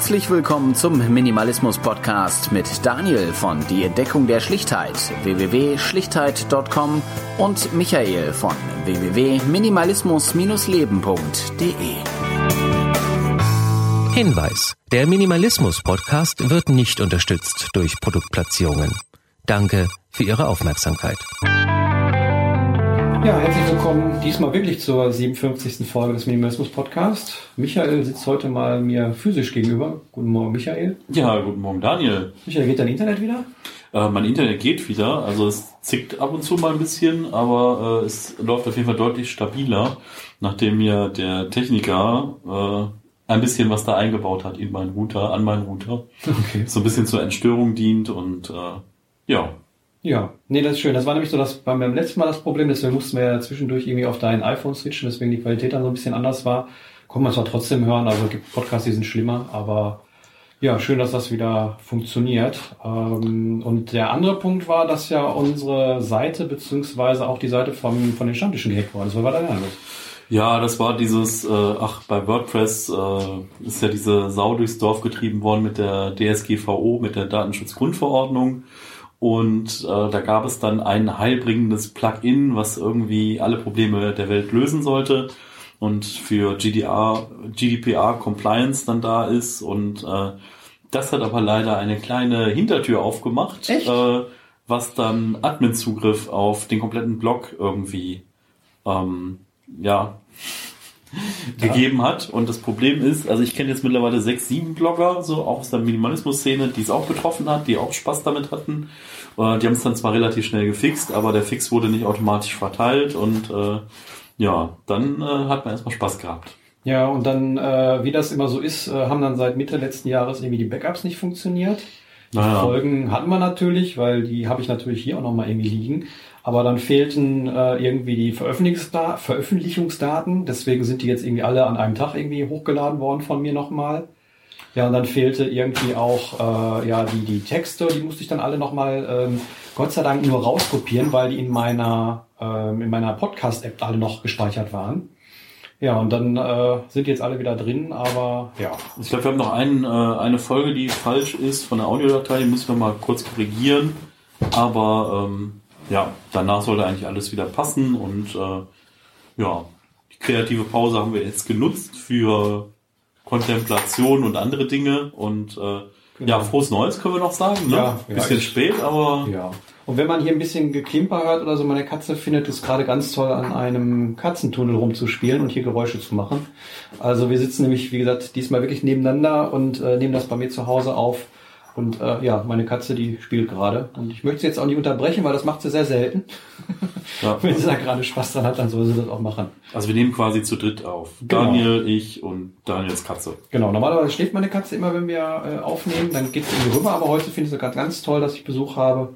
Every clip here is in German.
Herzlich willkommen zum Minimalismus Podcast mit Daniel von Die Entdeckung der Schlichtheit www.schlichtheit.com und Michael von www.minimalismus-leben.de. Hinweis: Der Minimalismus Podcast wird nicht unterstützt durch Produktplatzierungen. Danke für Ihre Aufmerksamkeit. Ja, herzlich willkommen diesmal wirklich zur 57. Folge des Minimalismus Podcast. Michael sitzt heute mal mir physisch gegenüber. Guten Morgen, Michael. Ja, guten Morgen, Daniel. Michael, geht dein Internet wieder? Äh, mein Internet geht wieder, also es zickt ab und zu mal ein bisschen, aber äh, es läuft auf jeden Fall deutlich stabiler, nachdem mir der Techniker äh, ein bisschen was da eingebaut hat in meinen Router, an meinen Router. Okay. So ein bisschen zur Entstörung dient und äh, ja, Ja, nee, das ist schön. Das war nämlich so das beim beim letzten Mal das Problem, deswegen mussten wir ja zwischendurch irgendwie auf dein iPhone switchen, deswegen die Qualität dann so ein bisschen anders war. Konnte man zwar trotzdem hören, also gibt Podcasts, die sind schlimmer, aber ja, schön, dass das wieder funktioniert. Ähm, und der andere Punkt war, dass ja unsere Seite beziehungsweise auch die Seite vom, von den Stammtischen gehackt worden ist. Was war denn los? Ja, das war dieses, äh, ach, bei WordPress äh, ist ja diese Sau durchs Dorf getrieben worden mit der DSGVO, mit der Datenschutzgrundverordnung. Und äh, da gab es dann ein heilbringendes Plugin, was irgendwie alle Probleme der Welt lösen sollte und für GDR, GDPR Compliance dann da ist. Und äh, das hat aber leider eine kleine Hintertür aufgemacht? Äh, was dann Admin-Zugriff auf den kompletten Blog irgendwie ähm, ja, gegeben hat. Und das Problem ist, also ich kenne jetzt mittlerweile sechs, sieben Blogger, so auch aus der Minimalismus-Szene, die es auch betroffen hat, die auch Spaß damit hatten. Äh, die haben es dann zwar relativ schnell gefixt, aber der Fix wurde nicht automatisch verteilt und äh, ja, dann äh, hat man erstmal Spaß gehabt. Ja, und dann, äh, wie das immer so ist, äh, haben dann seit Mitte letzten Jahres irgendwie die Backups nicht funktioniert. Die Naja. Folgen hatten wir natürlich, weil die habe ich natürlich hier auch nochmal irgendwie liegen. Aber dann fehlten äh, irgendwie die Veröffentlichungsda Veröffentlichungsdaten. Deswegen sind die jetzt irgendwie alle an einem Tag irgendwie hochgeladen worden von mir nochmal. Ja, und dann fehlte irgendwie auch äh, ja die, die Texte, die musste ich dann alle nochmal ähm, Gott sei Dank nur rauskopieren, weil die in meiner, ähm, in meiner Podcast-App alle noch gespeichert waren. Ja, und dann äh, sind jetzt alle wieder drin, aber ja. Ich glaube, wir haben noch einen, äh, eine Folge, die falsch ist von der Audiodatei, die müssen wir mal kurz korrigieren. Aber ähm, ja, danach sollte eigentlich alles wieder passen und äh, ja, die kreative Pause haben wir jetzt genutzt für Kontemplation und andere Dinge und äh, ja, frohes Neues können wir noch sagen. Ne? Genau. Ja, ja, Bisschen ich- spät, aber Ja. Und wenn man hier ein bisschen Geklimper hört oder so, meine Katze findet es gerade ganz toll, an einem Katzentunnel rumzuspielen und hier Geräusche zu machen. Also wir sitzen nämlich, wie gesagt, diesmal wirklich nebeneinander und äh, nehmen das bei mir zu Hause auf. Und äh, ja, meine Katze, die spielt gerade. Und ich möchte sie jetzt auch nicht unterbrechen, weil das macht sie sehr selten. ja. Wenn sie da gerade Spaß dran hat, dann soll sie das auch machen. Also wir nehmen quasi zu dritt auf. Genau. Daniel, ich und Daniels Katze. Genau, normalerweise schläft meine Katze immer, wenn wir äh, aufnehmen, dann geht sie irgendwie rüber, aber heute finde ich es gerade ganz toll, dass ich Besuch habe.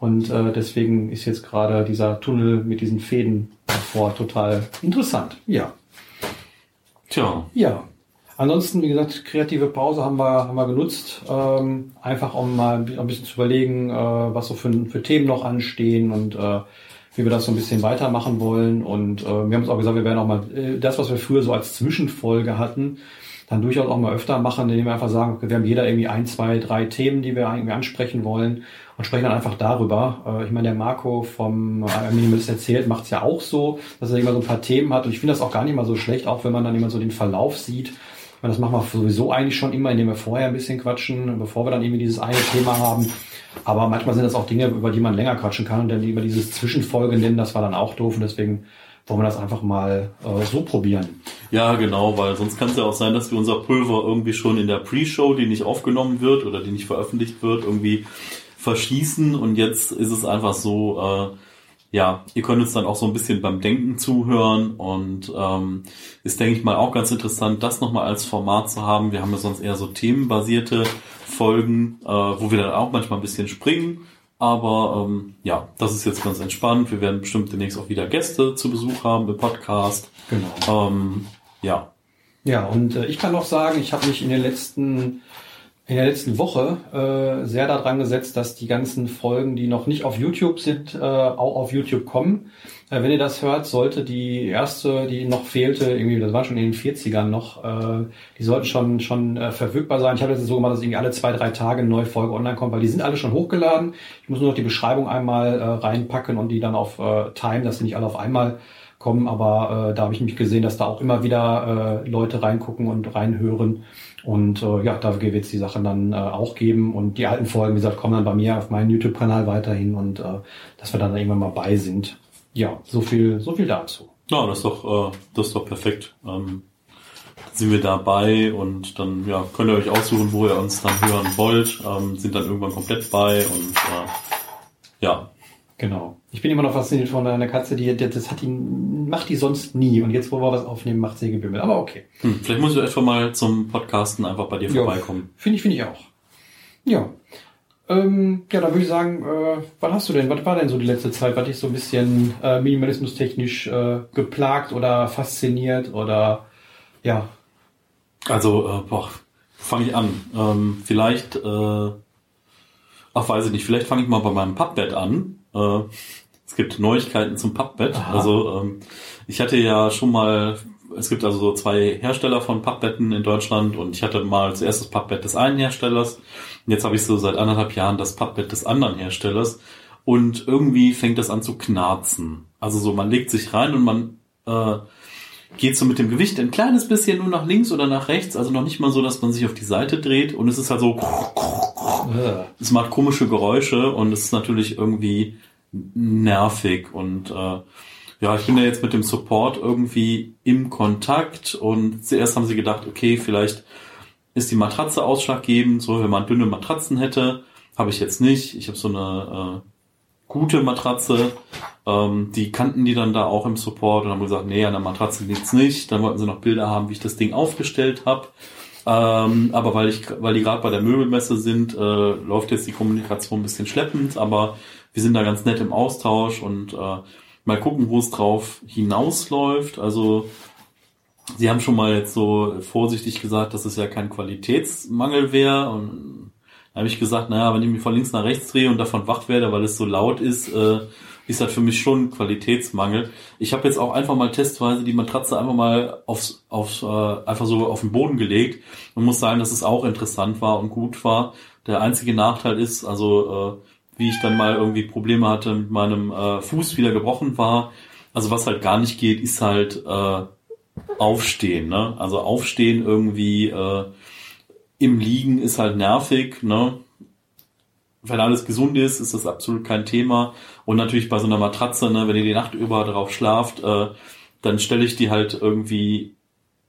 Und äh, deswegen ist jetzt gerade dieser Tunnel mit diesen Fäden davor total interessant. Ja. Tja, Ja. Ansonsten, wie gesagt, kreative Pause haben wir, haben wir genutzt, ähm, einfach um mal ein bi- ein bisschen zu überlegen, äh, was so für, für Themen noch anstehen und äh, wie wir das so ein bisschen weitermachen wollen. Und äh, wir haben uns auch gesagt, wir werden auch mal äh, das, was wir früher so als Zwischenfolge hatten, dann durchaus auch mal öfter machen, indem wir einfach sagen, wir haben jeder irgendwie ein, zwei, drei Themen, die wir irgendwie ansprechen wollen und sprechen dann einfach darüber. Äh, ich meine, der Marco vom äh, Minimalist erzählt, macht es ja auch so, dass er immer so ein paar Themen hat und ich finde das auch gar nicht mal so schlecht, auch wenn man dann immer so den Verlauf sieht. Und das machen wir sowieso eigentlich schon immer, indem wir vorher ein bisschen quatschen, bevor wir dann irgendwie dieses eine Thema haben. Aber manchmal sind das auch Dinge, über die man länger quatschen kann und dann lieber dieses Zwischenfolge nennen, das war dann auch doof und deswegen wollen wir das einfach mal äh, so probieren. Ja, genau, weil sonst kann es ja auch sein, dass wir unser Pulver irgendwie schon in der Pre-Show, die nicht aufgenommen wird oder die nicht veröffentlicht wird, irgendwie verschießen und jetzt ist es einfach so, äh, ja, ihr könnt uns dann auch so ein bisschen beim Denken zuhören und ähm, ist, denke ich mal, auch ganz interessant, das nochmal als Format zu haben. Wir haben ja sonst eher so themenbasierte Folgen, äh, wo wir dann auch manchmal ein bisschen springen. Aber ähm, ja, das ist jetzt ganz entspannt. Wir werden bestimmt demnächst auch wieder Gäste zu Besuch haben im Podcast. Genau. Ähm, ja, Ja, und äh, ich kann noch sagen, ich habe mich in den letzten in der letzten Woche äh, sehr daran gesetzt, dass die ganzen Folgen, die noch nicht auf YouTube sind, äh, auch auf YouTube kommen. Äh, wenn ihr das hört, sollte die erste, die noch fehlte, irgendwie, das war schon in den 40ern noch, äh, die sollten schon schon äh, verfügbar sein. Ich habe jetzt so gemacht, dass irgendwie alle zwei, drei Tage eine neue Folge online kommt, weil die sind alle schon hochgeladen. Ich muss nur noch die Beschreibung einmal äh, reinpacken und die dann auf äh, Time, dass sie nicht alle auf einmal kommen, aber äh, da habe ich mich gesehen, dass da auch immer wieder äh, Leute reingucken und reinhören. Und äh, ja, da wird es die Sachen dann äh, auch geben. Und die alten Folgen, wie gesagt, kommen dann bei mir auf meinen YouTube-Kanal weiterhin und äh, dass wir dann irgendwann mal bei sind. Ja, so viel, so viel dazu. Ja, das ist doch, äh, das ist doch perfekt. Ähm, sind wir dabei und dann ja, könnt ihr euch aussuchen, wo ihr uns dann hören wollt. Ähm, sind dann irgendwann komplett bei und äh, ja, Genau. Ich bin immer noch fasziniert von einer Katze, die, das hat die, macht die sonst nie. Und jetzt, wo wir was aufnehmen, macht sie gebimmelt. Aber okay. Hm, vielleicht muss ich einfach mal zum Podcasten einfach bei dir Ja, vorbeikommen. Finde ich, finde ich auch. Ja. Ähm, ja, dann würde ich sagen, äh, was hast du denn? Was war denn so die letzte Zeit? Was dich so ein bisschen äh, minimalismustechnisch äh, geplagt oder fasziniert oder ja. Also, äh, boah, fange ich an. Ähm, vielleicht, äh, ach weiß ich nicht, vielleicht fange ich mal bei meinem Pappbett an. Äh, es gibt Neuigkeiten zum Pappbett. Aha. Also ähm, ich hatte ja schon mal, es gibt also so zwei Hersteller von Pappbetten in Deutschland und ich hatte mal zuerst das Pappbett des einen Herstellers und jetzt habe ich so seit anderthalb Jahren das Pappbett des anderen Herstellers und irgendwie fängt das an zu knarzen. Also so, man legt sich rein und man äh, geht so mit dem Gewicht ein kleines bisschen nur nach links oder nach rechts, also noch nicht mal so, dass man sich auf die Seite dreht und es ist halt so, Äh, es macht komische Geräusche und es ist natürlich irgendwie nervig und äh, ja, ich bin ja jetzt mit dem Support irgendwie im Kontakt und zuerst haben sie gedacht, okay, vielleicht ist die Matratze ausschlaggebend, so wenn man dünne Matratzen hätte, habe ich jetzt nicht. Ich habe so eine äh, gute Matratze, ähm, die kannten die dann da auch im Support und haben gesagt, nee, an der Matratze liegt's nicht. Dann wollten sie noch Bilder haben, wie ich das Ding aufgestellt habe. Ähm, aber weil ich, weil die gerade bei der Möbelmesse sind, äh, läuft jetzt die Kommunikation ein bisschen schleppend, aber wir sind da ganz nett im Austausch und äh, mal gucken, wo es drauf hinausläuft. Also Sie haben schon mal jetzt so vorsichtig gesagt, dass es ja kein Qualitätsmangel wäre. Und da habe ich gesagt, naja, wenn ich mich von links nach rechts drehe und davon wach werde, weil es so laut ist, äh, ist das für mich schon Qualitätsmangel. Ich habe jetzt auch einfach mal testweise die Matratze einfach mal aufs, aufs, äh, einfach so auf den Boden gelegt und muss sagen, dass es auch interessant war und gut war. Der einzige Nachteil ist, also äh, wie ich dann mal irgendwie Probleme hatte mit meinem äh, Fuß wieder gebrochen war. Also was halt gar nicht geht, ist halt äh, aufstehen. Ne? Also aufstehen irgendwie äh, im Liegen ist halt nervig. Ne? Wenn alles gesund ist, ist das absolut kein Thema. Und natürlich bei so einer Matratze, ne, wenn ihr die Nacht über drauf schlaft, äh, dann stelle ich die halt irgendwie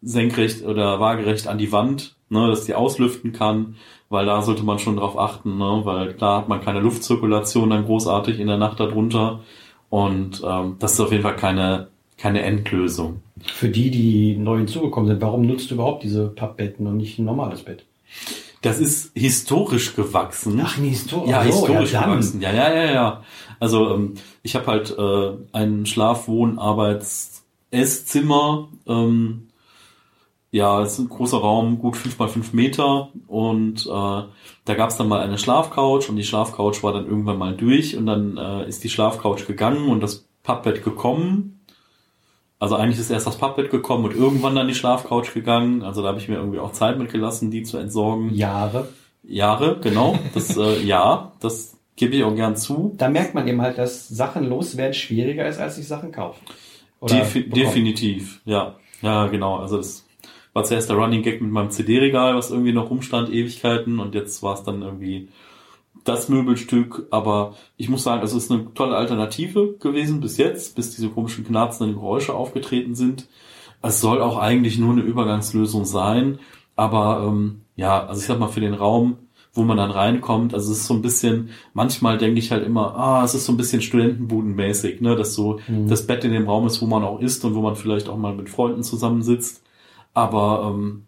senkrecht oder waagerecht an die Wand, ne, dass die auslüften kann, weil da sollte man schon drauf achten, ne, weil klar hat man keine Luftzirkulation dann großartig in der Nacht darunter und ähm, das ist auf jeden Fall keine keine Endlösung. für die, die neu hinzugekommen sind, warum nutzt du überhaupt diese Pappbetten und nicht ein normales Bett? Das ist historisch gewachsen. Ach, nee, Histo- Ja, so, historisch ja, gewachsen. Ja, ja, ja, ja. Also ähm, ich habe halt äh, ein Schlafwohn Arbeits Esszimmer. Ähm, ja, es ist ein großer Raum, gut fünf mal fünf Meter. Und äh, da gab es dann mal eine Schlafcouch und die Schlafcouch war dann irgendwann mal durch und dann äh, ist die Schlafcouch gegangen und das Pappbett gekommen. Also eigentlich ist erst das Pappbett gekommen und irgendwann dann die Schlafcouch gegangen. Also da habe ich mir irgendwie auch Zeit mitgelassen, die zu entsorgen. Jahre. Jahre, genau. Das äh, ja, das gebe ich auch gern zu. Da merkt man eben halt, dass Sachen loswerden schwieriger ist, als sich Sachen kaufen. Defi bekommen. definitiv, ja. Ja, genau. Also das war zuerst der Running Gag mit meinem CD-Regal, was irgendwie noch rumstand, Ewigkeiten, und jetzt war es dann irgendwie das Möbelstück. Aber ich muss sagen, es ist eine tolle Alternative gewesen bis jetzt, bis diese komischen knarzenden Geräusche aufgetreten sind. Es soll auch eigentlich nur eine Übergangslösung sein. Aber ähm, ja, also ich sag mal, für den Raum, wo man dann reinkommt, also es ist so ein bisschen, manchmal denke ich halt immer, ah, es ist so ein bisschen Studentenbudenmäßig, ne, dass so das Bett in dem Raum ist, wo man auch isst und wo man vielleicht auch mal mit Freunden zusammensitzt. Aber ähm,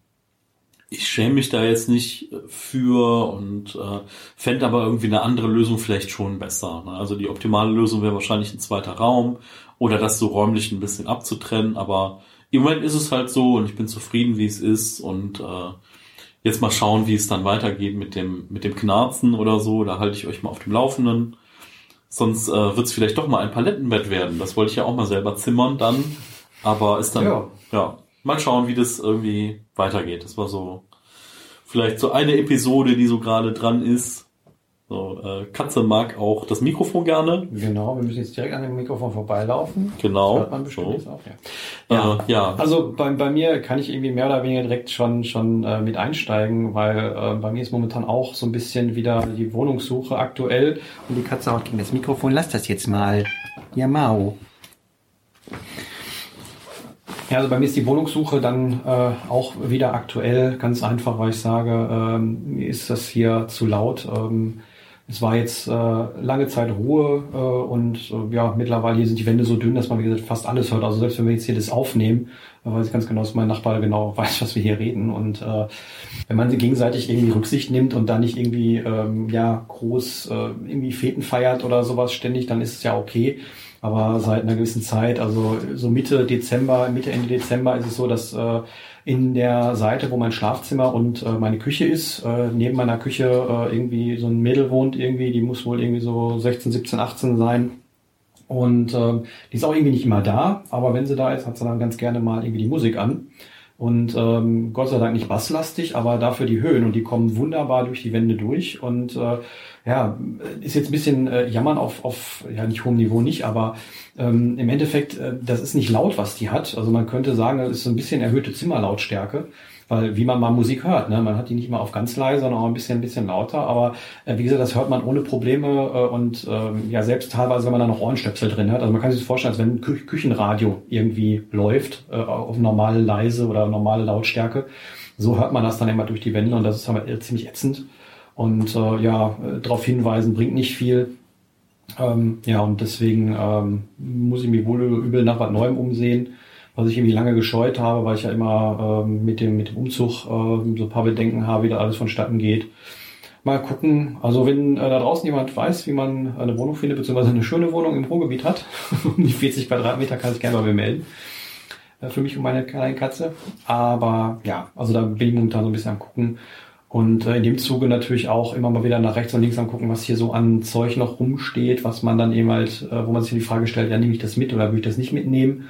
ich schäme mich da jetzt nicht für und äh, fände aber irgendwie eine andere Lösung vielleicht schon besser. Ne? Also die optimale Lösung wäre wahrscheinlich ein zweiter Raum oder das so räumlich ein bisschen abzutrennen, aber im Moment ist es halt so und ich bin zufrieden, wie es ist und äh, jetzt mal schauen, wie es dann weitergeht mit dem, mit dem Knarzen oder so. Da halte ich euch mal auf dem Laufenden. Sonst äh, wird es vielleicht doch mal ein Palettenbett werden. Das wollte ich ja auch mal selber zimmern dann. Aber ist dann, ja. ja, mal schauen, wie das irgendwie weitergeht. Das war so vielleicht so eine Episode, die so gerade dran ist. So, äh, Katze mag auch das Mikrofon gerne. Genau, wir müssen jetzt direkt an dem Mikrofon vorbeilaufen. Genau. Das hört man bestimmt so. auch, ja. Ja, äh, ja. Also bei, bei mir kann ich irgendwie mehr oder weniger direkt schon schon äh, mit einsteigen, weil äh, bei mir ist momentan auch so ein bisschen wieder die Wohnungssuche aktuell und die Katze haut gegen das Mikrofon. Lass das jetzt mal. Ja, Mau. Ja, also bei mir ist die Wohnungssuche dann äh, auch wieder aktuell, ganz einfach, weil ich sage, ähm, ist das hier zu laut. Ähm, es war jetzt äh, lange Zeit Ruhe äh, und äh, ja, mittlerweile hier sind die Wände so dünn, dass man wie gesagt fast alles hört. Also selbst wenn wir jetzt hier das aufnehmen, äh, weiß ich ganz genau, dass mein Nachbar genau weiß, was wir hier reden. Und äh, wenn man sie gegenseitig irgendwie Rücksicht nimmt und da nicht irgendwie ähm, ja groß äh, irgendwie Feten feiert oder sowas ständig, dann ist es ja okay. Aber seit einer gewissen Zeit, also so Mitte Dezember, Mitte Ende Dezember ist es so, dass äh, in der Seite, wo mein Schlafzimmer und äh, meine Küche ist, äh, neben meiner Küche äh, irgendwie so ein Mädel wohnt irgendwie, die muss wohl irgendwie so 16, 17, 18 sein. Und äh, die ist auch irgendwie nicht immer da, aber wenn sie da ist, hat sie dann ganz gerne mal irgendwie die Musik an. Und ähm, Gott sei Dank nicht basslastig, aber dafür die Höhen und die kommen wunderbar durch die Wände durch. Und äh, ja, ist jetzt ein bisschen äh, jammern auf, auf, ja nicht hohem Niveau nicht, aber ähm, im Endeffekt, äh, das ist nicht laut, was die hat. Also man könnte sagen, das ist so ein bisschen erhöhte Zimmerlautstärke, weil wie man mal Musik hört, ne? man hat die nicht mal auf ganz leise, sondern auch ein bisschen, ein bisschen lauter. Aber äh, wie gesagt, das hört man ohne Probleme äh, und äh, ja selbst teilweise, wenn man da noch Ohrenstöpsel drin hat. Also man kann sich das vorstellen, als wenn ein Kü Küchenradio irgendwie läuft äh, auf normale leise oder normale Lautstärke. So hört man das dann immer durch die Wände und das ist aber ziemlich ätzend. Und äh, ja, darauf hinweisen bringt nicht viel. Ähm, ja, und deswegen ähm, muss ich mich wohl übel nach was Neuem umsehen, was ich irgendwie lange gescheut habe, weil ich ja immer ähm, mit, dem, mit dem Umzug äh, so ein paar Bedenken habe, wie da alles vonstatten geht. Mal gucken. Also wenn äh, da draußen jemand weiß, wie man eine Wohnung findet, beziehungsweise eine schöne Wohnung im Ruhrgebiet hat, um die 40 Quadratmeter, kann ich gerne mal melden. Äh, für mich und meine kleine Katze. Aber ja, also da bin ich momentan so ein bisschen am gucken. Und äh, in dem Zuge natürlich auch immer mal wieder nach rechts und links angucken, was hier so an Zeug noch rumsteht, was man dann eben halt, äh, wo man sich die Frage stellt, ja, nehme ich das mit oder will ich das nicht mitnehmen?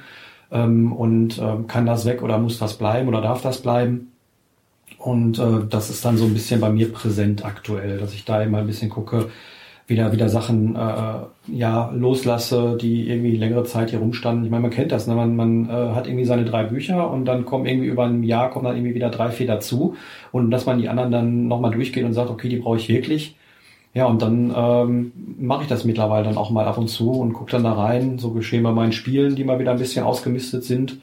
Ähm, und äh, kann das weg oder muss das bleiben oder darf das bleiben? Und äh, das ist dann so ein bisschen bei mir präsent aktuell, dass ich da immer ein bisschen gucke, wieder wieder Sachen äh, ja loslasse, die irgendwie längere Zeit hier rumstanden. Ich meine, man kennt das, ne? man, man äh, hat irgendwie seine drei Bücher und dann kommen irgendwie über ein Jahr kommen dann irgendwie wieder drei, vier dazu und dass man die anderen dann nochmal durchgeht und sagt, okay, die brauche ich wirklich. Ja, und dann ähm, mache ich das mittlerweile dann auch mal ab und zu und gucke dann da rein. So geschehen bei meinen Spielen, die mal wieder ein bisschen ausgemistet sind,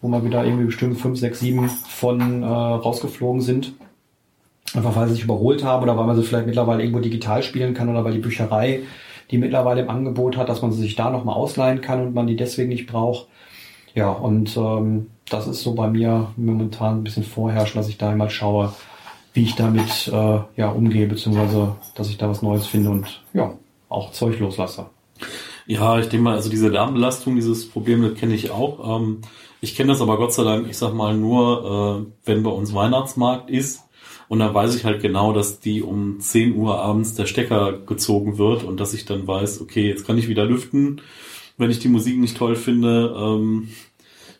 wo mal wieder irgendwie bestimmt fünf, sechs, sieben von äh, rausgeflogen sind. Einfach weil sie sich überholt haben oder weil man sie vielleicht mittlerweile irgendwo digital spielen kann oder weil die Bücherei die mittlerweile im Angebot hat, dass man sie sich da nochmal ausleihen kann und man die deswegen nicht braucht. Ja, und ähm, das ist so bei mir momentan ein bisschen vorherrschen, dass ich da einmal schaue, wie ich damit äh, ja umgehe, beziehungsweise dass ich da was Neues finde und ja, auch Zeug loslasse. Ja, ich denke mal, also diese Lärmbelastung, dieses Problem, das kenne ich auch. Ähm, ich kenne das aber Gott sei Dank, ich sag mal, nur, äh, wenn bei uns Weihnachtsmarkt ist und da weiß ich halt genau, dass die um 10 Uhr abends der Stecker gezogen wird und dass ich dann weiß, okay, jetzt kann ich wieder lüften, wenn ich die Musik nicht toll finde. Ähm,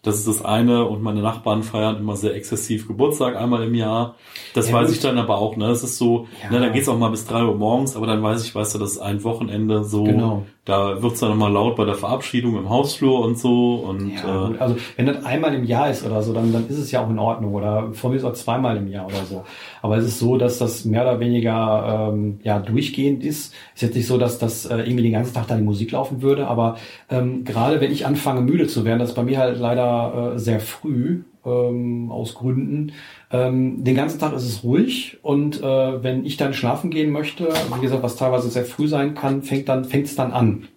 das ist das eine und meine Nachbarn feiern immer sehr exzessiv Geburtstag einmal im Jahr. Das ja, weiß ich dann aber auch, ne? Es ist so, ja. ne, da geht's auch mal bis drei Uhr morgens, aber dann weiß ich, weißt du, das ist ein Wochenende so. Genau. Da wird's dann nochmal laut bei der Verabschiedung im Hausflur und so. Und, ja, äh, also wenn das einmal im Jahr ist oder so, dann, dann ist es ja auch in Ordnung. Oder von mir ist auch zweimal im Jahr oder so. Aber es ist so, dass das mehr oder weniger ähm, ja durchgehend ist. Ist jetzt nicht so, dass das äh, irgendwie den ganzen Tag da die Musik laufen würde, aber ähm, gerade wenn ich anfange müde zu werden, das ist bei mir halt leider äh, sehr früh ähm, aus Gründen. Ähm, den ganzen Tag ist es ruhig und äh, wenn ich dann schlafen gehen möchte, wie gesagt, was teilweise sehr früh sein kann, fängt dann fängt es dann an.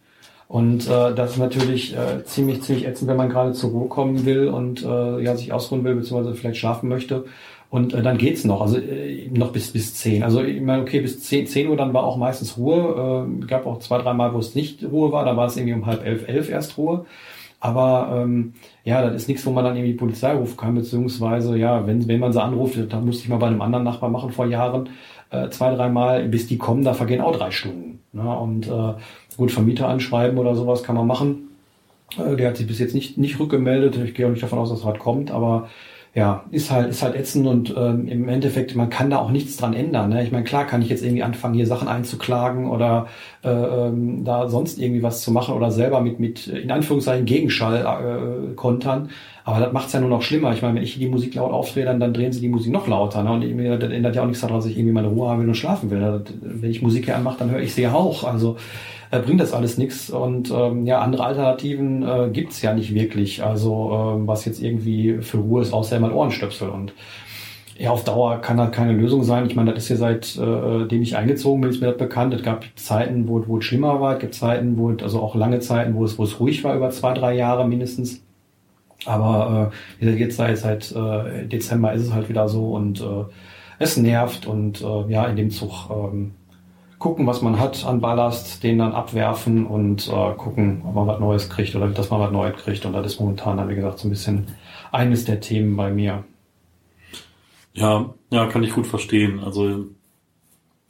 Und äh, das ist natürlich äh, ziemlich ziemlich ätzend, wenn man gerade zur Ruhe kommen will und äh, ja sich ausruhen will beziehungsweise vielleicht schlafen möchte. Und äh, dann geht's noch, also äh, noch bis bis zehn. Also ich meine, okay, bis zehn, zehn Uhr dann war auch meistens Ruhe. Äh, gab auch zwei, drei Mal, wo es nicht Ruhe war. Da war es irgendwie um halb elf, elf erst Ruhe. Aber ähm, ja, das ist nichts, wo man dann irgendwie Polizei rufen kann, beziehungsweise ja, wenn, wenn man sie anruft, dann musste ich mal bei einem anderen Nachbar machen vor Jahren, äh, zwei, dreimal, bis die kommen, da vergehen auch drei Stunden. Ne? Und äh, gut, Vermieter anschreiben oder sowas kann man machen. Äh, der hat sich bis jetzt nicht, nicht rückgemeldet. Ich gehe auch nicht davon aus, dass was kommt, aber ja, ist halt, ist halt ätzend und ähm, im Endeffekt, man kann da auch nichts dran ändern. Ne? Ich meine, klar kann ich jetzt irgendwie anfangen, hier Sachen einzuklagen oder äh, ähm, da sonst irgendwie was zu machen oder selber mit, mit in Anführungszeichen Gegenschall äh, kontern. Aber das macht's ja nur noch schlimmer. Ich meine, wenn ich die Musik laut aufdrehe, dann, dann drehen sie die Musik noch lauter. Ne? Und irgendwie, das ändert ja auch nichts daran, dass ich irgendwie meine Ruhe haben will und schlafen will. Wenn ich Musik hier anmache, dann höre ich sie auch. Also äh, bringt das alles nichts. Und ähm, ja, andere Alternativen äh, gibt's ja nicht wirklich. Also äh, was jetzt irgendwie für Ruhe ist, außer mal Ohrenstöpsel. Und ja, auf Dauer kann das keine Lösung sein. Ich meine, das ist ja seit äh, ich eingezogen bin, ist mir das bekannt. Es gab Zeiten, wo, wo es schlimmer war, es gibt Zeiten, wo also auch lange Zeiten, wo es, wo es ruhig war, über zwei, drei Jahre mindestens. Aber äh, jetzt seit, seit äh, Dezember ist es halt wieder so und äh, es nervt und äh, ja, in dem Zug ähm, gucken, was man hat an Ballast, den dann abwerfen und äh, gucken, ob man was Neues kriegt oder dass man was Neues kriegt. Und das ist momentan, wie gesagt, so ein bisschen eines der Themen bei mir. Ja, ja, kann ich gut verstehen. Also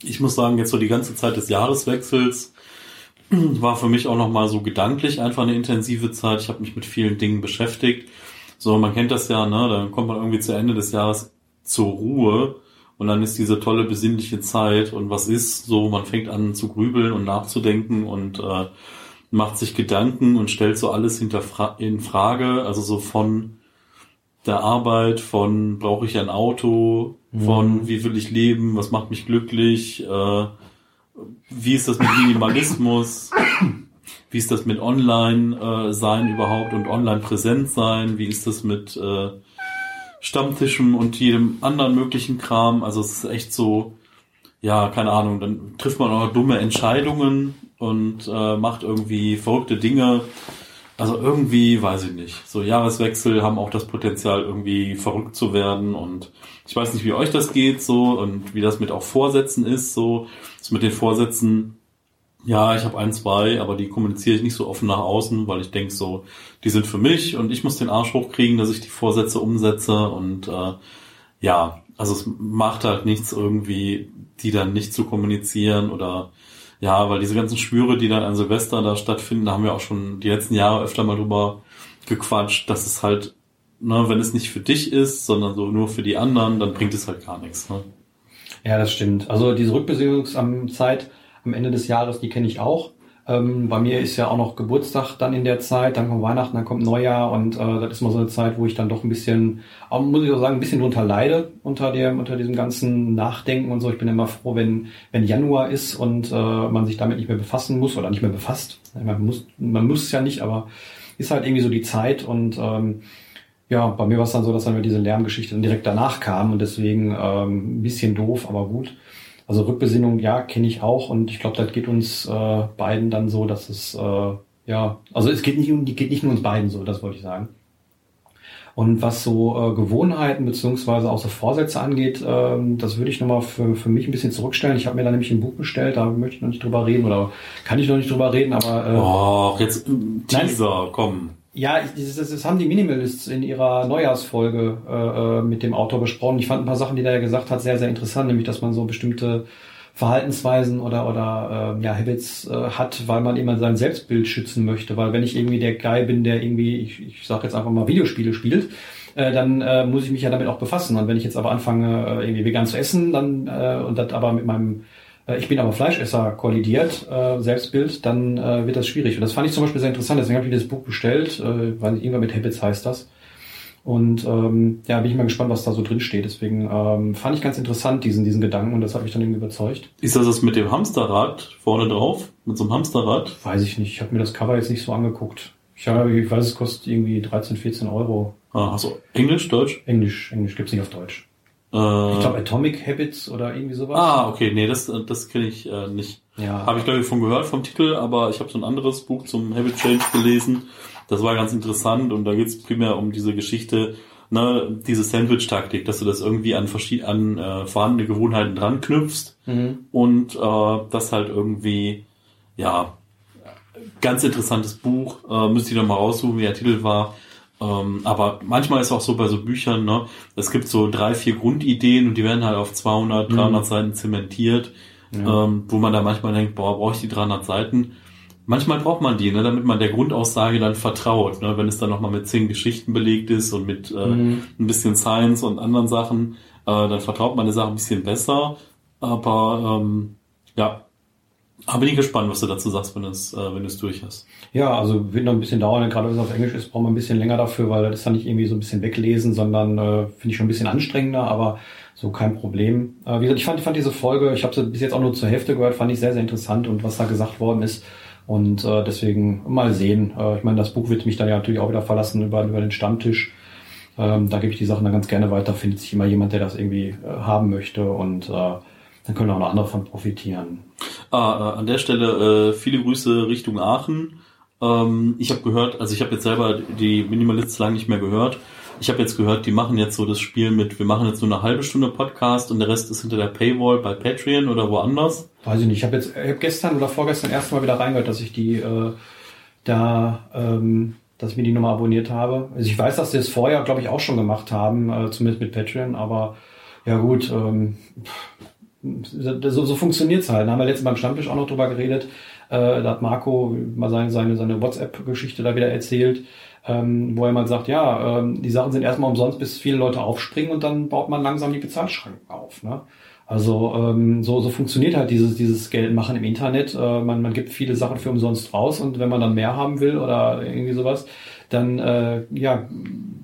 ich muss sagen, jetzt so die ganze Zeit des Jahreswechsels war für mich auch nochmal so gedanklich einfach eine intensive Zeit. Ich habe mich mit vielen Dingen beschäftigt. So, man kennt das ja, ne? Dann kommt man irgendwie zu Ende des Jahres zur Ruhe und dann ist diese tolle besinnliche Zeit und was ist so, man fängt an zu grübeln und nachzudenken und äh, macht sich Gedanken und stellt so alles hinter in Frage, also so von der Arbeit, von brauche ich ein Auto, von mhm. wie will ich leben, was macht mich glücklich, äh, wie ist das mit Minimalismus, wie ist das mit Online äh, sein überhaupt und online präsent sein, wie ist das mit äh, Stammtischen und jedem anderen möglichen Kram. Also es ist echt so, ja, keine Ahnung, dann trifft man auch dumme Entscheidungen und äh, macht irgendwie verrückte Dinge. Also irgendwie, weiß ich nicht. So Jahreswechsel haben auch das Potenzial, irgendwie verrückt zu werden. Und ich weiß nicht, wie euch das geht so und wie das mit auch Vorsätzen ist. So, das mit den Vorsätzen ja, ich habe ein, zwei, aber die kommuniziere ich nicht so offen nach außen, weil ich denke so, die sind für mich und ich muss den Arsch hochkriegen, dass ich die Vorsätze umsetze und äh, ja, also es macht halt nichts irgendwie, die dann nicht zu kommunizieren oder ja, weil diese ganzen Schwüre, die dann an Silvester da stattfinden, da haben wir auch schon die letzten Jahre öfter mal drüber gequatscht, dass es halt, ne, wenn es nicht für dich ist, sondern so nur für die anderen, dann bringt es halt gar nichts. Ne? Ja, das stimmt. Also diese Rückbesinnungszeit am Ende des Jahres, die kenne ich auch. Ähm, bei mir ist ja auch noch Geburtstag dann in der Zeit, dann kommt Weihnachten, dann kommt Neujahr und äh, das ist mal so eine Zeit, wo ich dann doch ein bisschen, muss ich auch sagen, ein bisschen drunter leide unter dem, unter diesem ganzen Nachdenken und so. Ich bin immer froh, wenn, wenn Januar ist und äh, man sich damit nicht mehr befassen muss oder nicht mehr befasst. Man muss, man muss es ja nicht, aber ist halt irgendwie so die Zeit und ähm, ja, bei mir war es dann so, dass dann diese Lärmgeschichte dann direkt danach kam und deswegen ähm, ein bisschen doof, aber gut. Also Rückbesinnung, ja, kenne ich auch und ich glaube, das geht uns äh, beiden dann so, dass es äh, ja, also es geht nicht um, die geht nicht nur uns beiden so, das wollte ich sagen. Und was so äh, Gewohnheiten beziehungsweise auch so Vorsätze angeht, ähm, das würde ich nochmal für, für mich ein bisschen zurückstellen. Ich habe mir da nämlich ein Buch bestellt, da möchte ich noch nicht drüber reden oder kann ich noch nicht drüber reden, aber äh, Oh, jetzt Teaser, nein, komm. Ja, das, das, das haben die Minimalists in ihrer Neujahrsfolge äh, äh, mit dem Autor besprochen. Ich fand ein paar Sachen, die er gesagt hat, sehr, sehr interessant, nämlich dass man so bestimmte Verhaltensweisen oder oder äh, ja, Habits äh, hat, weil man immer sein Selbstbild schützen möchte. Weil wenn ich irgendwie der Guy bin, der irgendwie, ich, ich sage jetzt einfach mal Videospiele spielt, äh, dann äh, muss ich mich ja damit auch befassen. Und wenn ich jetzt aber anfange, äh, irgendwie vegan zu essen, dann äh, und das aber mit meinem ich bin aber Fleischesser kollidiert, äh, Selbstbild, dann äh, wird das schwierig. Und das fand ich zum Beispiel sehr interessant, deswegen habe ich das Buch bestellt, äh, weil irgendwann mit Habits heißt das. Und ähm, ja, bin ich mal gespannt, was da so drin steht. Deswegen ähm, fand ich ganz interessant diesen, diesen Gedanken und das hat mich dann irgendwie überzeugt. Ist das das mit dem Hamsterrad vorne drauf? Mit so einem Hamsterrad? Weiß ich nicht. Ich habe mir das Cover jetzt nicht so angeguckt. Ich, hab, ich weiß, es kostet irgendwie 13, 14 Euro. Ah, also Englisch, Deutsch? Englisch, Englisch gibt's nicht auf Deutsch. Äh, ich glaube Atomic Habits oder irgendwie sowas. Ah, okay, nee, das, das kenne ich äh, nicht. Ja. Habe ich glaube ich von gehört vom Titel, aber ich habe so ein anderes Buch zum Habit Change gelesen. Das war ganz interessant und da geht es primär um diese Geschichte, ne, diese Sandwich-Taktik, dass du das irgendwie an, an äh, vorhandene Gewohnheiten dran knüpfst mhm. und äh, das halt irgendwie, ja, ganz interessantes Buch, äh, müsste ich noch mal raussuchen, wie der Titel war. Ähm, aber manchmal ist auch so bei so Büchern, ne, es gibt so drei, vier Grundideen und die werden halt auf 200, 300 mhm. Seiten zementiert, ja. ähm, wo man da manchmal denkt, boah, brauche ich die 300 Seiten? Manchmal braucht man die, ne, damit man der Grundaussage dann vertraut, ne, wenn es dann nochmal mit zehn Geschichten belegt ist und mit äh, mhm. ein bisschen Science und anderen Sachen, äh, dann vertraut man der Sache ein bisschen besser. Aber ähm, ja, aber bin ich gespannt, was du dazu sagst, wenn du es, äh, wenn du es durch hast. Ja, also wird noch ein bisschen dauern, gerade wenn es auf Englisch ist, braucht man ein bisschen länger dafür, weil das ist dann nicht irgendwie so ein bisschen weglesen, sondern äh, finde ich schon ein bisschen anstrengender, aber so kein Problem. Äh, wie gesagt, ich fand, fand diese Folge, ich habe sie bis jetzt auch nur zur Hälfte gehört, fand ich sehr, sehr interessant und was da gesagt worden ist. Und äh, deswegen mal sehen. Äh, ich meine, das Buch wird mich dann ja natürlich auch wieder verlassen über, über den Stammtisch. Ähm, da gebe ich die Sachen dann ganz gerne weiter. Findet sich immer jemand, der das irgendwie äh, haben möchte und äh, dann können auch noch andere von profitieren. Ah, äh, an der Stelle äh, viele Grüße Richtung Aachen. Ähm, ich habe gehört, also ich habe jetzt selber die Minimalists lang nicht mehr gehört. Ich habe jetzt gehört, die machen jetzt so das Spiel mit, wir machen jetzt nur eine halbe Stunde Podcast und der Rest ist hinter der Paywall bei Patreon oder woanders. Weiß ich nicht. Ich habe jetzt ich hab gestern oder vorgestern erst mal wieder reingehört, dass ich die äh, da, ähm, dass ich mir die Nummer abonniert habe. Also ich weiß, dass sie es vorher, glaube ich, auch schon gemacht haben, äh, zumindest mit Patreon, aber ja gut, ähm, so, so funktioniert es halt. Da haben wir letztens beim Stammtisch auch noch drüber geredet. Äh, da hat Marco mal seine, seine, seine WhatsApp-Geschichte da wieder erzählt, ähm, wo er mal sagt, ja, ähm, die Sachen sind erstmal umsonst, bis viele Leute aufspringen und dann baut man langsam die Bezahlschranken auf. Ne? Also ähm, so, so funktioniert halt dieses, dieses Geldmachen im Internet. Äh, man, man gibt viele Sachen für umsonst raus und wenn man dann mehr haben will oder irgendwie sowas, dann äh, ja,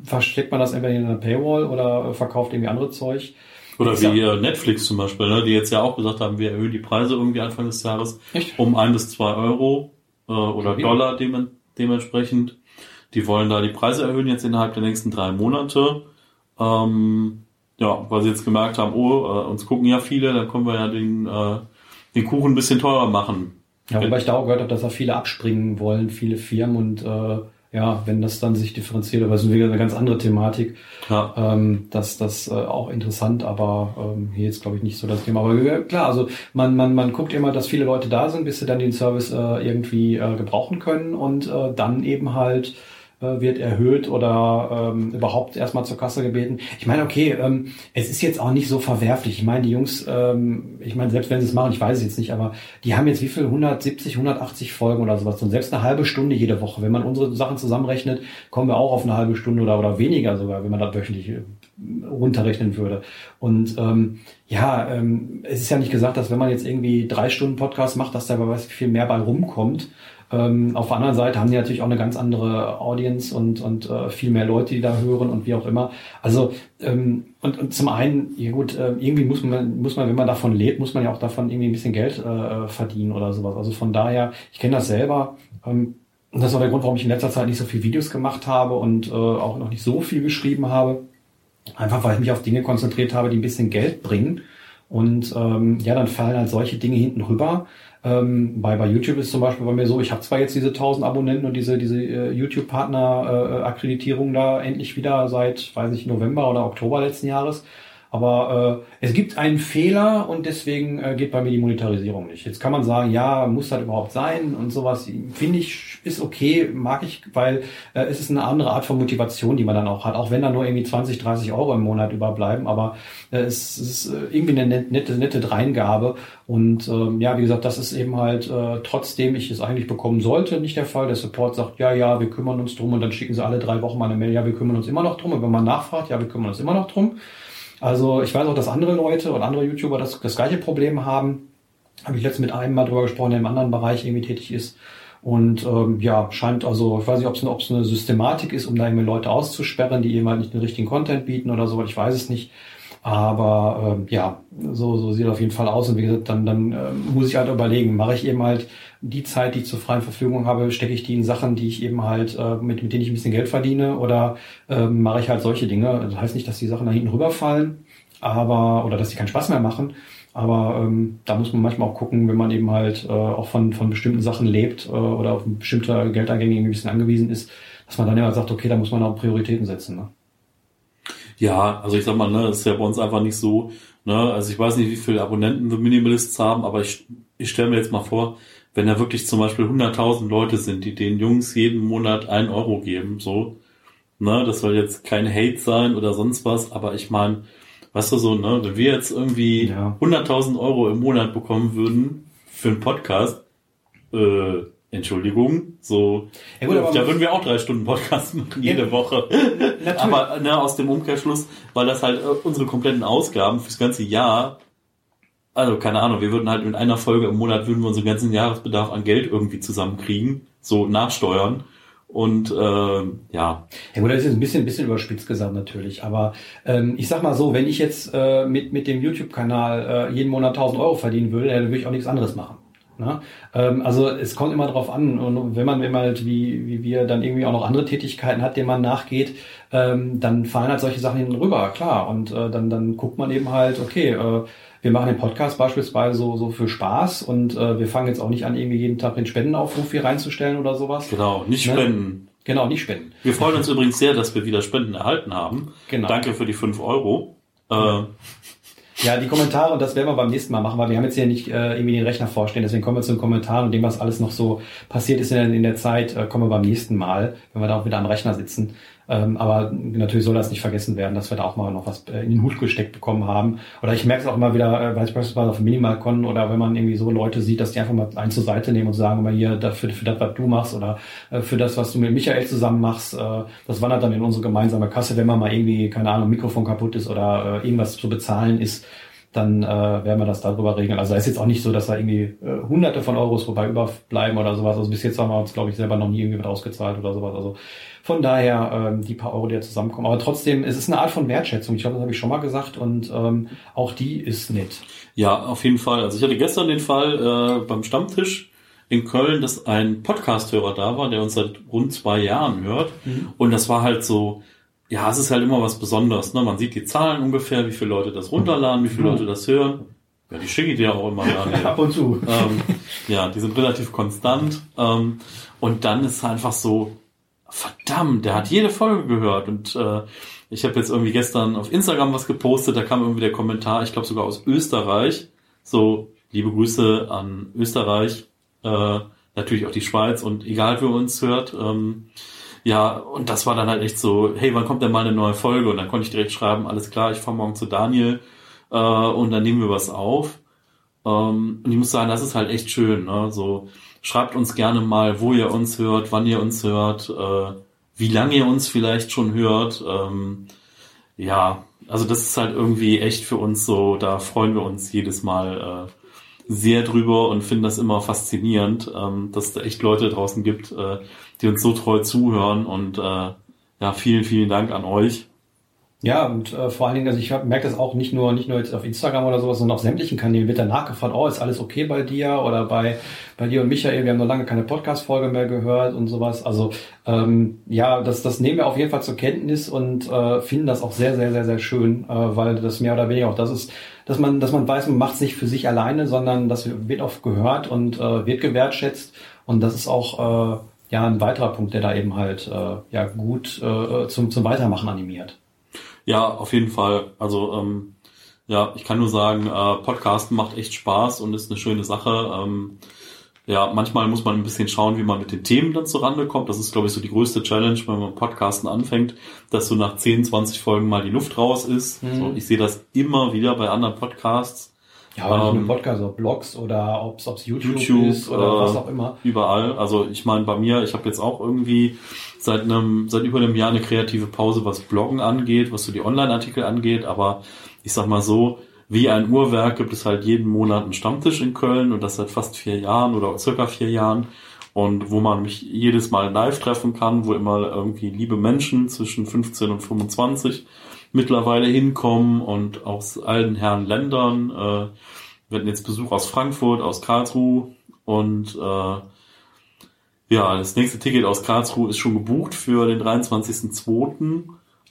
versteckt man das entweder in einer Paywall oder verkauft irgendwie andere Zeug. Oder wie ja. Netflix zum Beispiel, ne, die jetzt ja auch gesagt haben, wir erhöhen die Preise irgendwie Anfang des Jahres Echt? um ein bis zwei Euro äh, oder okay. Dollar dem, dementsprechend. Die wollen da die Preise erhöhen jetzt innerhalb der nächsten drei Monate. Ähm, ja, weil sie jetzt gemerkt haben, oh, äh, uns gucken ja viele, dann können wir ja den, äh, den Kuchen ein bisschen teurer machen. Ja, wobei ich da auch gehört habe, dass da viele abspringen wollen, viele Firmen und äh, ja, wenn das dann sich differenziert, aber das ist wieder eine ganz andere Thematik. Ja. Ähm, das das äh, auch interessant, aber ähm, hier ist glaube ich nicht so das Thema. Aber äh, klar, also man man man guckt immer, dass viele Leute da sind, bis sie dann den Service äh, irgendwie äh, gebrauchen können und äh, dann eben halt wird erhöht oder ähm, überhaupt erstmal zur Kasse gebeten. Ich meine, okay, ähm, es ist jetzt auch nicht so verwerflich. Ich meine, die Jungs, ähm, ich meine, selbst wenn sie es machen, ich weiß es jetzt nicht, aber die haben jetzt wie viel? 170, 180 Folgen oder sowas. Und selbst eine halbe Stunde jede Woche. Wenn man unsere Sachen zusammenrechnet, kommen wir auch auf eine halbe Stunde oder, oder weniger sogar, wenn man das wöchentlich äh, runterrechnen würde. Und ähm, ja, ähm, es ist ja nicht gesagt, dass wenn man jetzt irgendwie drei Stunden Podcast macht, dass da was viel mehr bei rumkommt. Ähm, auf der anderen Seite haben die natürlich auch eine ganz andere Audience und, und äh, viel mehr Leute, die da hören und wie auch immer. Also ähm, und, und zum einen, ja gut, äh, irgendwie muss man, muss man, wenn man davon lebt, muss man ja auch davon irgendwie ein bisschen Geld äh, verdienen oder sowas. Also von daher, ich kenne das selber. Ähm, und das auch der Grund, warum ich in letzter Zeit nicht so viel Videos gemacht habe und äh, auch noch nicht so viel geschrieben habe. Einfach weil ich mich auf Dinge konzentriert habe, die ein bisschen Geld bringen. Und ähm, ja, dann fallen halt solche Dinge hinten rüber. Ähm, bei, bei YouTube ist zum Beispiel bei mir so, ich habe zwar jetzt diese 1000 Abonnenten und diese, diese äh, YouTube-Partner-Akkreditierung äh, da endlich wieder seit, weiß ich, November oder Oktober letzten Jahres, aber äh, es gibt einen Fehler und deswegen äh, geht bei mir die Monetarisierung nicht. Jetzt kann man sagen, ja, muss das überhaupt sein und sowas. Finde ich, ist okay, mag ich, weil äh, es ist eine andere Art von Motivation, die man dann auch hat. Auch wenn da nur irgendwie 20, 30 Euro im Monat überbleiben, aber äh, es, ist äh, irgendwie eine nette, nette Dreingabe. Und ähm, ja, wie gesagt, das ist eben halt, äh, trotzdem ich es eigentlich bekommen sollte, nicht der Fall. Der Support sagt, ja, ja, wir kümmern uns drum und dann schicken sie alle drei Wochen mal eine Mail, ja, wir kümmern uns immer noch drum. Und wenn man nachfragt, ja, wir kümmern uns immer noch drum. Also ich weiß auch, dass andere Leute und andere YouTuber das, das gleiche Problem haben. Habe ich letztens mit einem mal drüber gesprochen, der im anderen Bereich irgendwie tätig ist. Und ähm, ja, scheint also, ich weiß nicht, ob es eine, eine Systematik ist, um da irgendwie Leute auszusperren, die eben halt nicht den richtigen Content bieten oder so, ich weiß es nicht. Aber ähm, ja, so, so sieht auf jeden Fall aus. Und wie gesagt, dann, dann äh, muss ich halt überlegen, mache ich eben halt die Zeit, die ich zur freien Verfügung habe, stecke ich die in Sachen, die ich eben halt, äh, mit, mit denen ich ein bisschen Geld verdiene oder äh, mache ich halt solche Dinge. Das heißt nicht, dass die Sachen da hinten rüberfallen, aber, oder dass die keinen Spaß mehr machen. Aber ähm, da muss man manchmal auch gucken, wenn man eben halt äh, auch von, von bestimmten Sachen lebt äh, oder auf bestimmte Geldeingänge ein bisschen angewiesen ist, dass man dann immer sagt, okay, da muss man auch Prioritäten setzen. Ne? Ja, also ich sag mal, ne, ist ja bei uns einfach nicht so. Ne? Also ich weiß nicht, wie viele Abonnenten wir Minimalists haben, aber ich, ich stelle mir jetzt mal vor, wenn da wirklich zum Beispiel 100.000 Leute sind, die den Jungs jeden Monat ein Euro geben, so, ne, das soll jetzt kein Hate sein oder sonst was, aber ich meine, weißt du so, ne, wenn wir jetzt irgendwie Ja. 100.000 Euro im Monat bekommen würden für einen Podcast, äh, Entschuldigung, so, Ja gut, aber- da würden wir auch drei Stunden Podcast machen jede Ja. Woche. Natürlich. Aber ne, aus dem Umkehrschluss, weil das halt äh, unsere kompletten Ausgaben fürs ganze Jahr, also keine Ahnung, wir würden halt mit einer Folge im Monat würden wir unseren ganzen Jahresbedarf an Geld irgendwie zusammenkriegen, so nachsteuern. Und ähm, ja, Ja gut, das ist jetzt ein bisschen, ein bisschen überspitzt gesagt natürlich, aber ähm, ich sag mal so, wenn ich jetzt äh, mit, mit dem YouTube-Kanal äh, jeden Monat 1000 Euro verdienen würde, dann würde ich auch nichts anderes machen. Ne? Ähm, also es kommt immer drauf an und wenn man, wenn man halt wie, wie wir dann irgendwie auch noch andere Tätigkeiten hat, denen man nachgeht, ähm, dann fallen halt solche Sachen hinten rüber, klar. Und äh, dann, dann guckt man eben halt, okay, äh, wir machen den Podcast beispielsweise so, so für Spaß und äh, wir fangen jetzt auch nicht an, irgendwie jeden Tag den Spendenaufruf hier reinzustellen oder sowas. genau, nicht Ne? spenden. Genau, nicht spenden. Wir freuen uns übrigens sehr, dass wir wieder Spenden erhalten haben. Genau. Danke für die 5 Euro. Äh, Ja, die Kommentare, und das werden wir beim nächsten Mal machen, weil wir haben jetzt hier nicht äh, irgendwie den Rechner vorstellen, deswegen kommen wir zu den Kommentaren und dem, was alles noch so passiert ist in der, in der Zeit, äh, kommen wir beim nächsten Mal, wenn wir da auch wieder am Rechner sitzen. Ähm, aber natürlich soll das nicht vergessen werden, dass wir da auch mal noch was äh, in den Hut gesteckt bekommen haben. Oder ich merke es auch immer wieder, äh, weil es beispielsweise auf Minimalcon oder wenn man irgendwie so Leute sieht, dass die einfach mal einen zur Seite nehmen und sagen, mal hier, dafür, für das, was du machst oder äh, für das, was du mit Michael zusammen machst, äh, das wandert dann in unsere gemeinsame Kasse, wenn man mal irgendwie, keine Ahnung, Mikrofon kaputt ist oder äh, irgendwas zu bezahlen ist dann äh, werden wir das darüber regeln. Also es ist jetzt auch nicht so, dass da irgendwie äh, hunderte von Euros vorbei überbleiben oder sowas. Also bis jetzt haben wir uns, glaube ich, selber noch nie irgendwie was ausgezahlt oder sowas. Also von daher ähm, die paar Euro, die da zusammenkommen. Aber trotzdem, es ist eine Art von Wertschätzung. Ich glaube, das habe ich schon mal gesagt und ähm, auch die ist nett. Ja, auf jeden Fall. Also ich hatte gestern den Fall äh, beim Stammtisch in Köln, dass ein Podcast-Hörer da war, der uns seit rund zwei Jahren hört. Und das war halt so, ja, es ist halt immer was Besonderes. Ne? Man sieht die Zahlen ungefähr, wie viele Leute das runterladen, wie viele Leute das hören. Ja, die schicke ich dir auch immer. Daniel. Ab und zu. ähm, ja, die sind relativ konstant. Ähm, und dann ist es einfach so, verdammt, der hat jede Folge gehört. Und äh, ich habe jetzt irgendwie gestern auf Instagram was gepostet, da kam irgendwie der Kommentar, ich glaube sogar aus Österreich. So, liebe Grüße an Österreich, äh, natürlich auch die Schweiz und egal wer uns hört. Ähm, ja, und das war dann halt echt so, hey, wann kommt denn mal eine neue Folge? Und dann konnte ich direkt schreiben, alles klar, ich fahre morgen zu Daniel äh, und dann nehmen wir was auf. Ähm, und ich muss sagen, das ist halt echt schön. Ne? So, schreibt uns gerne mal, wo ihr uns hört, wann ihr uns hört, äh, wie lange ihr uns vielleicht schon hört. Ähm, ja, also das ist halt irgendwie echt für uns so, da freuen wir uns jedes Mal äh, sehr drüber und finden das immer faszinierend, ähm, dass es da echt Leute draußen gibt, äh, die uns so treu zuhören und äh, ja, vielen, vielen Dank an euch. Ja, und äh, vor allen Dingen, also ich merke das auch nicht nur nicht nur jetzt auf Instagram oder sowas, sondern auf sämtlichen Kanälen wird danach gefragt, oh, ist alles okay bei dir oder bei bei dir und Michael, wir haben noch lange keine Podcast-Folge mehr gehört und sowas. Also ähm, ja, das das nehmen wir auf jeden Fall zur Kenntnis und äh, finden das auch sehr sehr sehr sehr schön, äh, weil das mehr oder weniger auch das ist, dass man dass man weiß, man macht es nicht für sich alleine, sondern das wird oft gehört und äh, wird gewertschätzt und das ist auch äh, ja ein weiterer Punkt, der da eben halt äh, ja gut äh, zum zum Weitermachen animiert. Ja, auf jeden Fall. Also ähm, ja, ich kann nur sagen, äh, Podcasten macht echt Spaß und ist eine schöne Sache. Ähm, ja, manchmal muss man ein bisschen schauen, wie man mit den Themen dann zurande kommt. Das ist, glaube ich, so die größte Challenge, wenn man Podcasten anfängt, dass so nach 10, 20 Folgen mal die Luft raus ist. Mhm. So, ich sehe das immer wieder bei anderen Podcasts. Ja, aber nicht Ähm, nur Podcast, auch Blogs oder ob es YouTube, YouTube ist oder äh, was auch immer. Überall. Also ich meine, bei mir, ich habe jetzt auch irgendwie seit einem, seit über einem Jahr eine kreative Pause, was Bloggen angeht, was so die Online-Artikel angeht. Aber ich sag mal so, wie ein Uhrwerk gibt es halt jeden Monat einen Stammtisch in Köln und das seit fast vier Jahren oder circa vier Jahren. Und wo man mich jedes Mal live treffen kann, wo immer irgendwie liebe Menschen zwischen 15 und 25 mittlerweile hinkommen und aus allen Herren Ländern. Äh, wir hatten jetzt Besuch aus Frankfurt, aus Karlsruhe und äh, ja, das nächste Ticket aus Karlsruhe ist schon gebucht für den 23.02.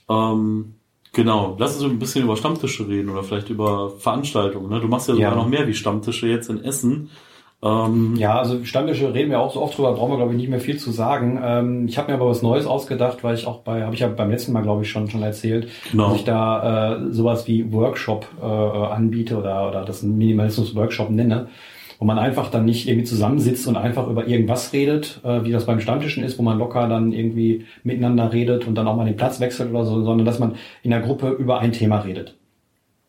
Ähm, genau, lass uns ein bisschen über Stammtische reden oder vielleicht über Veranstaltungen. Ne? Du machst ja sogar Ja. noch mehr wie Stammtische jetzt in Essen. Ähm, Ja, also Stammtische reden wir auch so oft drüber, brauchen wir glaube ich nicht mehr viel zu sagen. Ähm, ich habe mir aber was Neues ausgedacht, weil ich auch bei, habe ich ja beim letzten Mal glaube ich schon schon erzählt, Genau. dass ich da äh, sowas wie Workshop äh, anbiete oder oder das Minimalismus Workshop nenne. wo man einfach dann nicht irgendwie zusammensitzt und einfach über irgendwas redet, äh, wie das beim Stammtischen ist, wo man locker dann irgendwie miteinander redet und dann auch mal den Platz wechselt oder so, sondern dass man in der Gruppe über ein Thema redet.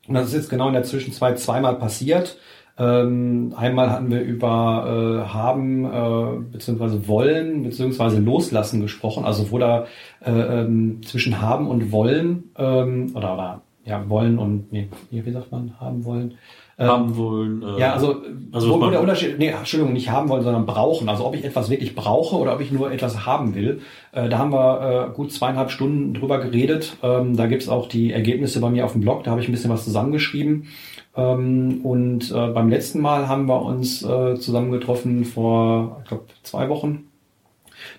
Und das ist jetzt genau in der Zwischenzeit zweimal passiert. Ähm, einmal hatten wir über äh, haben äh, beziehungsweise wollen beziehungsweise loslassen gesprochen, also wo da äh, ähm, zwischen haben und wollen ähm, oder, oder ja wollen und nee, wie sagt man haben wollen ähm, haben wollen. Äh, ja, also, also wo, wo der Unterschied, nee, Entschuldigung, nicht haben wollen, sondern brauchen. Also ob ich etwas wirklich brauche oder ob ich nur etwas haben will. Äh, da haben wir äh, gut zweieinhalb Stunden drüber geredet. Ähm, da gibt's auch die Ergebnisse bei mir auf dem Blog, da habe ich ein bisschen was zusammengeschrieben. Ähm, und äh, beim letzten Mal haben wir uns äh, zusammengetroffen vor, ich glaube, zwei Wochen.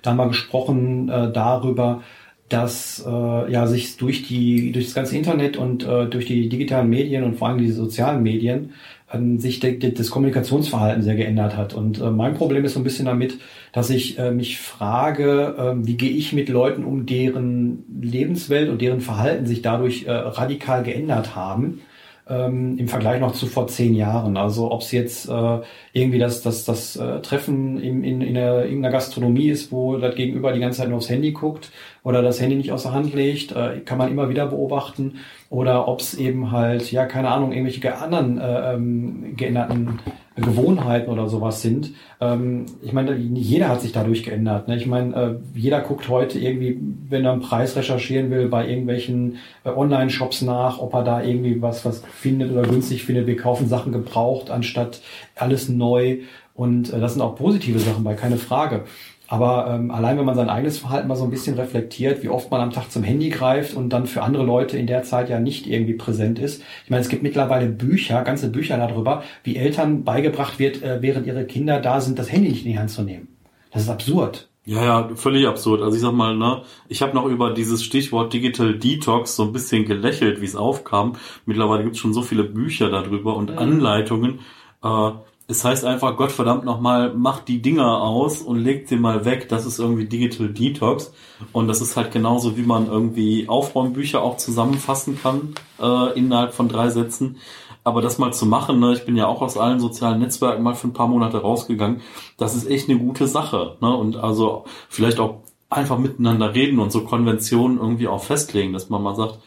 Da haben wir gesprochen äh, darüber, dass ja sich durch die durch das ganze Internet und durch die digitalen Medien und vor allem die sozialen Medien ähm, sich das Kommunikationsverhalten sehr geändert hat. Und mein Problem ist so ein bisschen damit, dass ich mich frage, äh, wie gehe ich mit Leuten um, deren Lebenswelt und deren Verhalten sich dadurch radikal geändert haben ähm, im Vergleich noch zu vor zehn Jahren. Also ob es jetzt äh, irgendwie das, das, das äh, Treffen in, in, in, der, in einer Gastronomie ist, wo das Gegenüber die ganze Zeit nur aufs Handy guckt oder das Handy nicht aus der Hand legt, äh, kann man immer wieder beobachten. Oder ob es eben halt, ja, keine Ahnung, irgendwelche anderen äh, ähm, geänderten Gewohnheiten oder sowas sind. Ähm, ich meine, jeder hat sich dadurch geändert. Ne? Ich meine, äh, jeder guckt heute irgendwie, wenn er einen Preis recherchieren will, bei irgendwelchen äh, Online-Shops nach, ob er da irgendwie was, was findet oder günstig findet. Wir kaufen Sachen gebraucht, anstatt alles neu. Und äh, das sind auch positive Sachen bei, keine Frage. Aber ähm, allein wenn man sein eigenes Verhalten mal so ein bisschen reflektiert, wie oft man am Tag zum Handy greift und dann für andere Leute in der Zeit ja nicht irgendwie präsent ist. Ich meine, es gibt mittlerweile Bücher, ganze Bücher darüber, wie Eltern beigebracht wird, äh, während ihre Kinder da sind, das Handy nicht in die Hand zu nehmen. Das ist absurd. Ja, ja, völlig absurd. Also ich sag mal, ne, ich habe noch über dieses Stichwort Digital Detox so ein bisschen gelächelt, wie es aufkam. Mittlerweile gibt es schon so viele Bücher darüber und mhm. Anleitungen. Äh, es heißt einfach, Gott verdammt nochmal, macht die Dinger aus und legt sie mal weg. Das ist irgendwie Digital Detox. Und das ist halt genauso, wie man irgendwie Aufräumbücher auch zusammenfassen kann, äh, innerhalb von drei Sätzen. Aber das mal zu machen, ne, ich bin ja auch aus allen sozialen Netzwerken mal für ein paar Monate rausgegangen, das ist echt eine gute Sache. Ne? Und also vielleicht auch einfach miteinander reden und so Konventionen irgendwie auch festlegen, dass man mal sagt,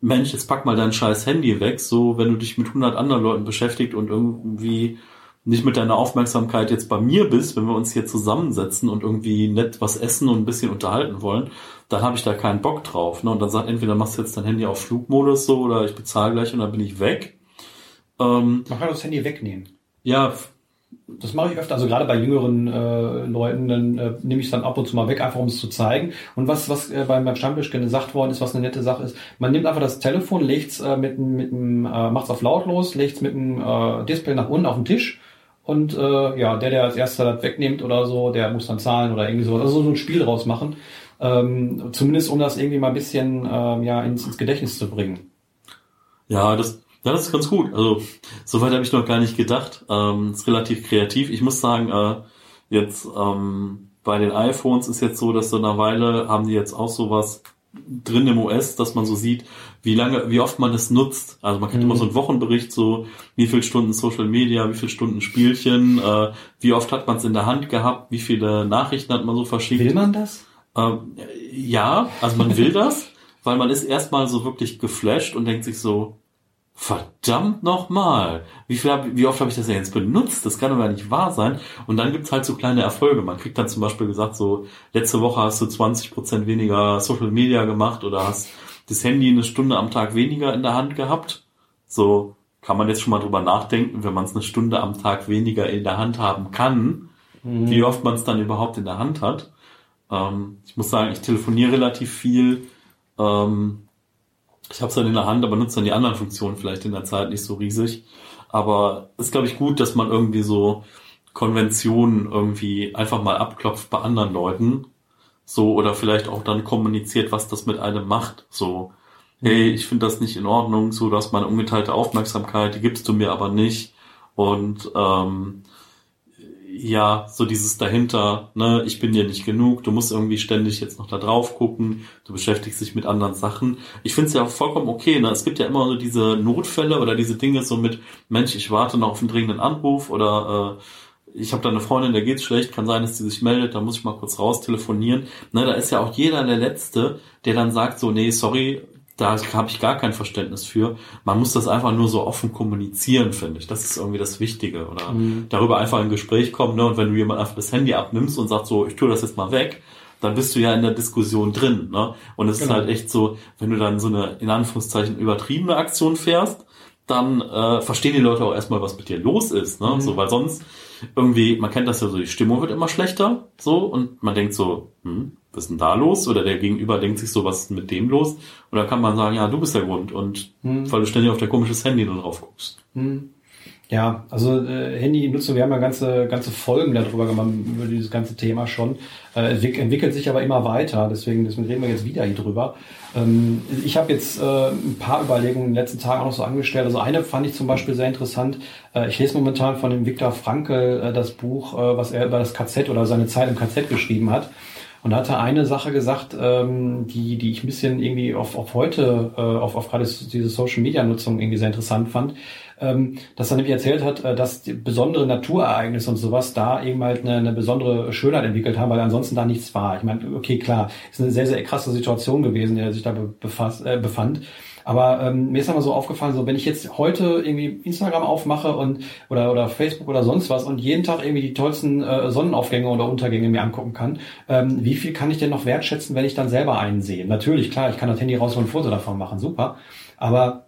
Mensch, jetzt pack mal dein scheiß Handy weg, so wenn du dich mit 100 anderen Leuten beschäftigt und irgendwie nicht mit deiner Aufmerksamkeit jetzt bei mir bist, wenn wir uns hier zusammensetzen und irgendwie nett was essen und ein bisschen unterhalten wollen, dann habe ich da keinen Bock drauf. Ne? Und dann sagt entweder machst du jetzt dein Handy auf Flugmodus so oder ich bezahle gleich und dann bin ich weg. Ähm, Man kann das Handy wegnehmen. Ja. Das mache ich öfter, also gerade bei jüngeren äh, Leuten, dann äh, nehme ich es dann ab und zu mal weg, einfach um es zu zeigen. Und was, was äh, beim, beim Stammtisch gesagt worden ist, was eine nette Sache ist, man nimmt einfach das Telefon, legt es äh, mit, mit, mit äh, macht's auf lautlos, legt es mit dem äh, Display nach unten auf den Tisch und äh, ja, der, der als erster das wegnimmt oder so, der muss dann zahlen oder irgendwie so. Also so ein Spiel draus machen. Ähm, zumindest um das irgendwie mal ein bisschen ähm, ja, ins, ins Gedächtnis zu bringen. Ja, das, ja, das ist ganz gut. Also soweit habe ich noch gar nicht gedacht. Ähm, ist relativ kreativ. Ich muss sagen, äh, jetzt ähm, bei den iPhones ist jetzt so, dass so eine Weile haben die jetzt auch sowas drin im OS, dass man so sieht, wie lange, wie oft man es nutzt. Also man kriegt mhm. immer so einen Wochenbericht, so wie viel Stunden Social Media, wie viel Stunden Spielchen, äh, wie oft hat man es in der Hand gehabt, wie viele Nachrichten hat man so verschickt. Will man das? Ähm, ja, also man will das, weil man ist erstmal so wirklich geflasht und denkt sich so, verdammt nochmal, wie, viel hab, wie oft habe ich das ja jetzt benutzt? Das kann aber nicht wahr sein. Und dann gibt's halt so kleine Erfolge. Man kriegt dann zum Beispiel gesagt, so letzte Woche hast du 20% weniger Social Media gemacht oder hast das Handy eine Stunde am Tag weniger in der Hand gehabt. So kann man jetzt schon mal drüber nachdenken, wenn man es eine Stunde am Tag weniger in der Hand haben kann, mhm. wie oft man es dann überhaupt in der Hand hat. Ähm, ich muss sagen, ich telefoniere relativ viel. Ähm, ich habe es dann in der Hand, aber nutze dann die anderen Funktionen vielleicht in der Zeit nicht so riesig. Aber ist, glaube ich, gut, dass man irgendwie so Konventionen irgendwie einfach mal abklopft bei anderen Leuten so, oder vielleicht auch dann kommuniziert, was das mit einem macht. So, hey, ich finde das nicht in Ordnung, so, du hast meine ungeteilte Aufmerksamkeit, die gibst du mir aber nicht. Und ähm, ja, so dieses dahinter, ne, ich bin dir nicht genug, du musst irgendwie ständig jetzt noch da drauf gucken, du beschäftigst dich mit anderen Sachen. Ich finde es ja vollkommen okay, ne? Es gibt ja immer so diese Notfälle oder diese Dinge so mit, Mensch, ich warte noch auf einen dringenden Anruf oder äh, ich habe da eine Freundin, der geht's schlecht, kann sein, dass die sich meldet, da muss ich mal kurz raus telefonieren. Ne, da ist ja auch jeder der Letzte, der dann sagt so, nee, sorry, da habe ich gar kein Verständnis für. Man muss das einfach nur so offen kommunizieren, finde ich. Das ist irgendwie das Wichtige. Oder mhm. darüber einfach in ein Gespräch kommen. Ne? Und wenn du jemand einfach das Handy abnimmst und sagst so, ich tue das jetzt mal weg, dann bist du ja in der Diskussion drin. Ne? Und es genau. ist halt echt so, wenn du dann so eine in Anführungszeichen übertriebene Aktion fährst, dann äh, verstehen die Leute auch erstmal, was mit dir los ist. Ne? Mhm. So, weil sonst irgendwie, man kennt das ja so, die Stimmung wird immer schlechter, so, und man denkt so, hm, was ist denn da los? Oder der Gegenüber denkt sich so, was ist mit dem los? Und da kann man sagen, ja, du bist der Grund. Und hm. weil du ständig auf der komisches Handy nur drauf guckst. Hm. Ja, also äh, Handy-Nutzung, wir haben ja ganze, ganze Folgen darüber gemacht, über dieses ganze Thema schon. Äh, entwickelt sich aber immer weiter, deswegen, deswegen reden wir jetzt wieder hier drüber. Ähm, ich habe jetzt äh, ein paar Überlegungen in den letzten Tagen auch noch so angestellt. Also eine fand ich zum Beispiel sehr interessant. Äh, ich lese momentan von dem Viktor Frankl äh, das Buch, äh, was er über das KZ oder seine Zeit im KZ geschrieben hat. Und da hat er eine Sache gesagt, ähm, die, die ich ein bisschen irgendwie auf, auf heute, äh, auf, auf gerade diese Social Media Nutzung irgendwie sehr interessant fand, ähm, dass er nämlich erzählt hat, äh, dass besondere Naturereignisse und sowas da eben halt eine, eine besondere Schönheit entwickelt haben, weil ansonsten da nichts war. Ich meine, okay, klar, ist eine sehr, sehr krasse Situation gewesen, in der er sich da befasst, äh, befand. Aber ähm, mir ist aber so aufgefallen, so wenn ich jetzt heute irgendwie Instagram aufmache und oder oder Facebook oder sonst was und jeden Tag irgendwie die tollsten äh, Sonnenaufgänge oder Untergänge mir angucken kann, ähm, wie viel kann ich denn noch wertschätzen, wenn ich dann selber einen sehe? Natürlich, klar, ich kann das Handy raus und Foto davon machen, super. Aber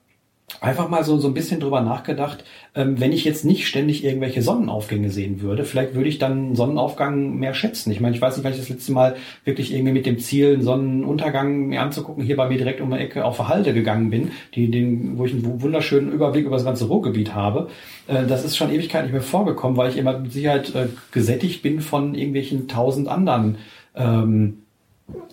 einfach mal so, so ein bisschen drüber nachgedacht, ähm, wenn ich jetzt nicht ständig irgendwelche Sonnenaufgänge sehen würde, vielleicht würde ich dann Sonnenaufgang mehr schätzen. Ich meine, ich weiß nicht, wann ich das letzte Mal wirklich irgendwie mit dem Ziel, einen Sonnenuntergang mir anzugucken, hier bei mir direkt um die Ecke auf Verhalte gegangen bin, die, den, wo ich einen wunderschönen Überblick über das ganze Ruhrgebiet habe. Äh, das ist schon Ewigkeit nicht mehr vorgekommen, weil ich immer mit Sicherheit äh, gesättigt bin von irgendwelchen tausend anderen ähm,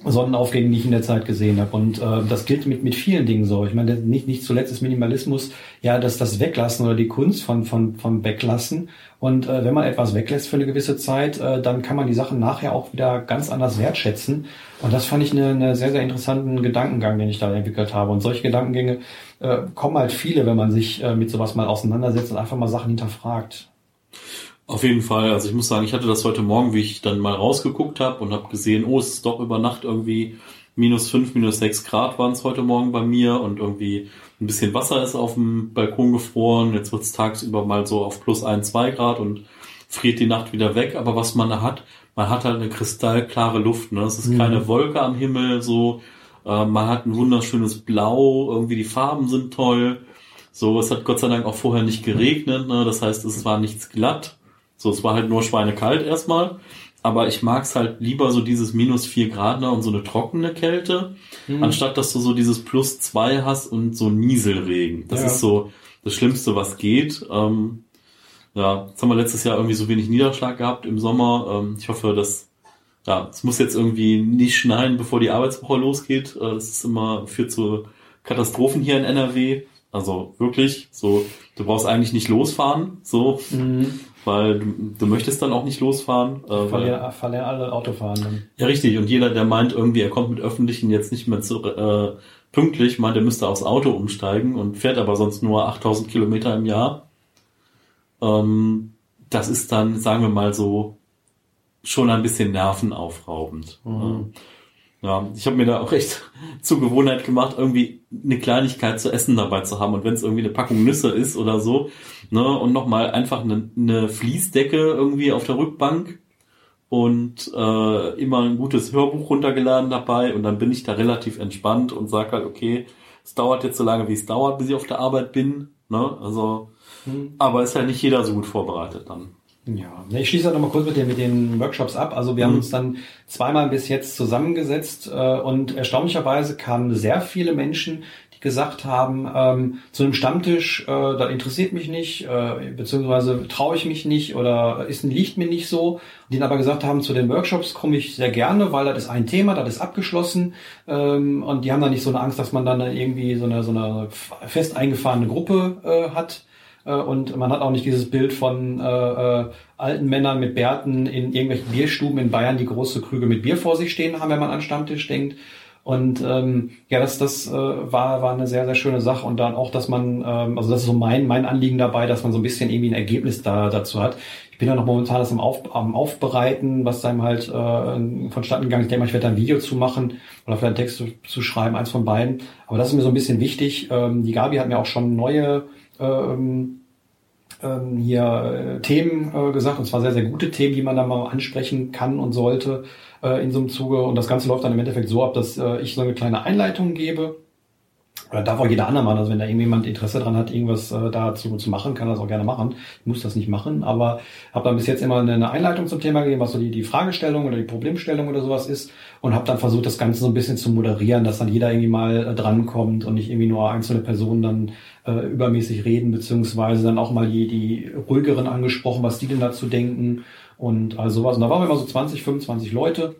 Sonnenaufgängen, die ich in der Zeit gesehen habe. Und äh, das gilt mit, mit vielen Dingen so. Ich meine, nicht, nicht zuletzt ist Minimalismus ja das, das Weglassen oder die Kunst von, von, von Weglassen. Und äh, wenn man etwas weglässt für eine gewisse Zeit, äh, dann kann man die Sachen nachher auch wieder ganz anders wertschätzen. Und das fand ich eine, eine sehr, sehr interessanten Gedankengang, den ich da entwickelt habe. Und solche Gedankengänge äh, kommen halt viele, wenn man sich äh, mit sowas mal auseinandersetzt und einfach mal Sachen hinterfragt. Auf jeden Fall. Also ich muss sagen, ich hatte das heute Morgen, wie ich dann mal rausgeguckt habe und habe gesehen, oh, es ist doch über Nacht irgendwie minus fünf, minus sechs Grad waren es heute Morgen bei mir und irgendwie ein bisschen Wasser ist auf dem Balkon gefroren. Jetzt wird es tagsüber mal so auf plus ein, zwei Grad und friert die Nacht wieder weg. Aber was man da hat, man hat halt eine kristallklare Luft. Ne? Es ist mhm. keine Wolke am Himmel, so. Äh, man hat ein wunderschönes Blau, irgendwie die Farben sind toll. So, es hat Gott sei Dank auch vorher nicht geregnet. Ne? Das heißt, es war nichts glatt. So, es war halt nur schweinekalt erstmal. Aber ich mag's halt lieber so dieses minus vier Grad ne, und so eine trockene Kälte, mhm. anstatt dass du so dieses plus zwei hast und so Nieselregen. Das ja. ist so das Schlimmste, was geht. Ähm, ja, jetzt haben wir letztes Jahr irgendwie so wenig Niederschlag gehabt im Sommer. Ähm, ich hoffe, dass ja, es muss jetzt irgendwie nicht schneien, bevor die Arbeitswoche losgeht. Äh, das ist immer führt zu Katastrophen hier in NRW. Also wirklich, so, du brauchst eigentlich nicht losfahren, so. Mhm weil du, du möchtest dann auch nicht losfahren. Äh, verlieren, verlieren alle Autofahren. Ja, richtig. Und jeder, der meint irgendwie, er kommt mit Öffentlichen jetzt nicht mehr zu, äh, pünktlich, meint, er müsste aufs Auto umsteigen und fährt aber sonst nur 8000 Kilometer im Jahr. Ähm, das ist dann, sagen wir mal so, schon ein bisschen nervenaufraubend. Mhm. Ja, ich habe mir da auch echt zur Gewohnheit gemacht, irgendwie eine Kleinigkeit zu essen dabei zu haben. Und wenn es irgendwie eine Packung Nüsse ist oder so, ne, und nochmal einfach eine, eine Fließdecke irgendwie auf der Rückbank und äh, immer ein gutes Hörbuch runtergeladen dabei und dann bin ich da relativ entspannt und sag halt, okay, es dauert jetzt so lange, wie es dauert, bis ich auf der Arbeit bin. Ne? Also, hm. aber ist ja nicht jeder so gut vorbereitet dann. Ja, ich schließe noch mal kurz mit den, mit den Workshops ab. Also wir mhm. haben uns dann zweimal bis jetzt zusammengesetzt äh, und erstaunlicherweise kamen sehr viele Menschen, die gesagt haben, ähm, zu einem Stammtisch, äh, das interessiert mich nicht, äh, beziehungsweise traue ich mich nicht oder ist, liegt mir nicht so. Die aber gesagt haben, zu den Workshops komme ich sehr gerne, weil das ist ein Thema, das ist abgeschlossen ähm, und die haben dann nicht so eine Angst, dass man dann irgendwie so eine, so eine fest eingefahrene Gruppe äh, hat und man hat auch nicht dieses Bild von äh, äh, alten Männern mit Bärten in irgendwelchen Bierstuben in Bayern, die große Krüge mit Bier vor sich stehen haben, wenn man an Stammtisch denkt. Und ähm, ja, das, das äh, war, war eine sehr, sehr schöne Sache. Und dann auch, dass man, ähm, also das ist so mein, mein Anliegen dabei, dass man so ein bisschen irgendwie ein Ergebnis da dazu hat. Ich bin ja noch momentan das am, Auf, am Aufbereiten, was einem halt äh, vonstatten gegangen ist. Ich denke mal, ich werde da ein Video zu machen oder vielleicht einen Text zu, zu schreiben, eins von beiden. Aber das ist mir so ein bisschen wichtig. Ähm, die Gabi hat mir auch schon neue ähm, ähm, hier äh, Themen äh, gesagt, und zwar sehr, sehr gute Themen, die man da mal ansprechen kann und sollte äh, in so einem Zuge. Und das Ganze läuft dann im Endeffekt so ab, dass äh, ich so eine kleine Einleitung gebe. Oder darf auch jeder andere machen. Also wenn da irgendjemand Interesse dran hat, irgendwas äh, dazu zu machen, kann das auch gerne machen. Ich muss das nicht machen, aber habe dann bis jetzt immer eine Einleitung zum Thema gegeben, was so die, die Fragestellung oder die Problemstellung oder sowas ist und habe dann versucht, das Ganze so ein bisschen zu moderieren, dass dann jeder irgendwie mal äh, drankommt und nicht irgendwie nur einzelne Personen dann äh, übermäßig reden, beziehungsweise dann auch mal die, die ruhigeren angesprochen, was die denn dazu denken und all sowas. Und da waren wir immer so 20, 25 Leute.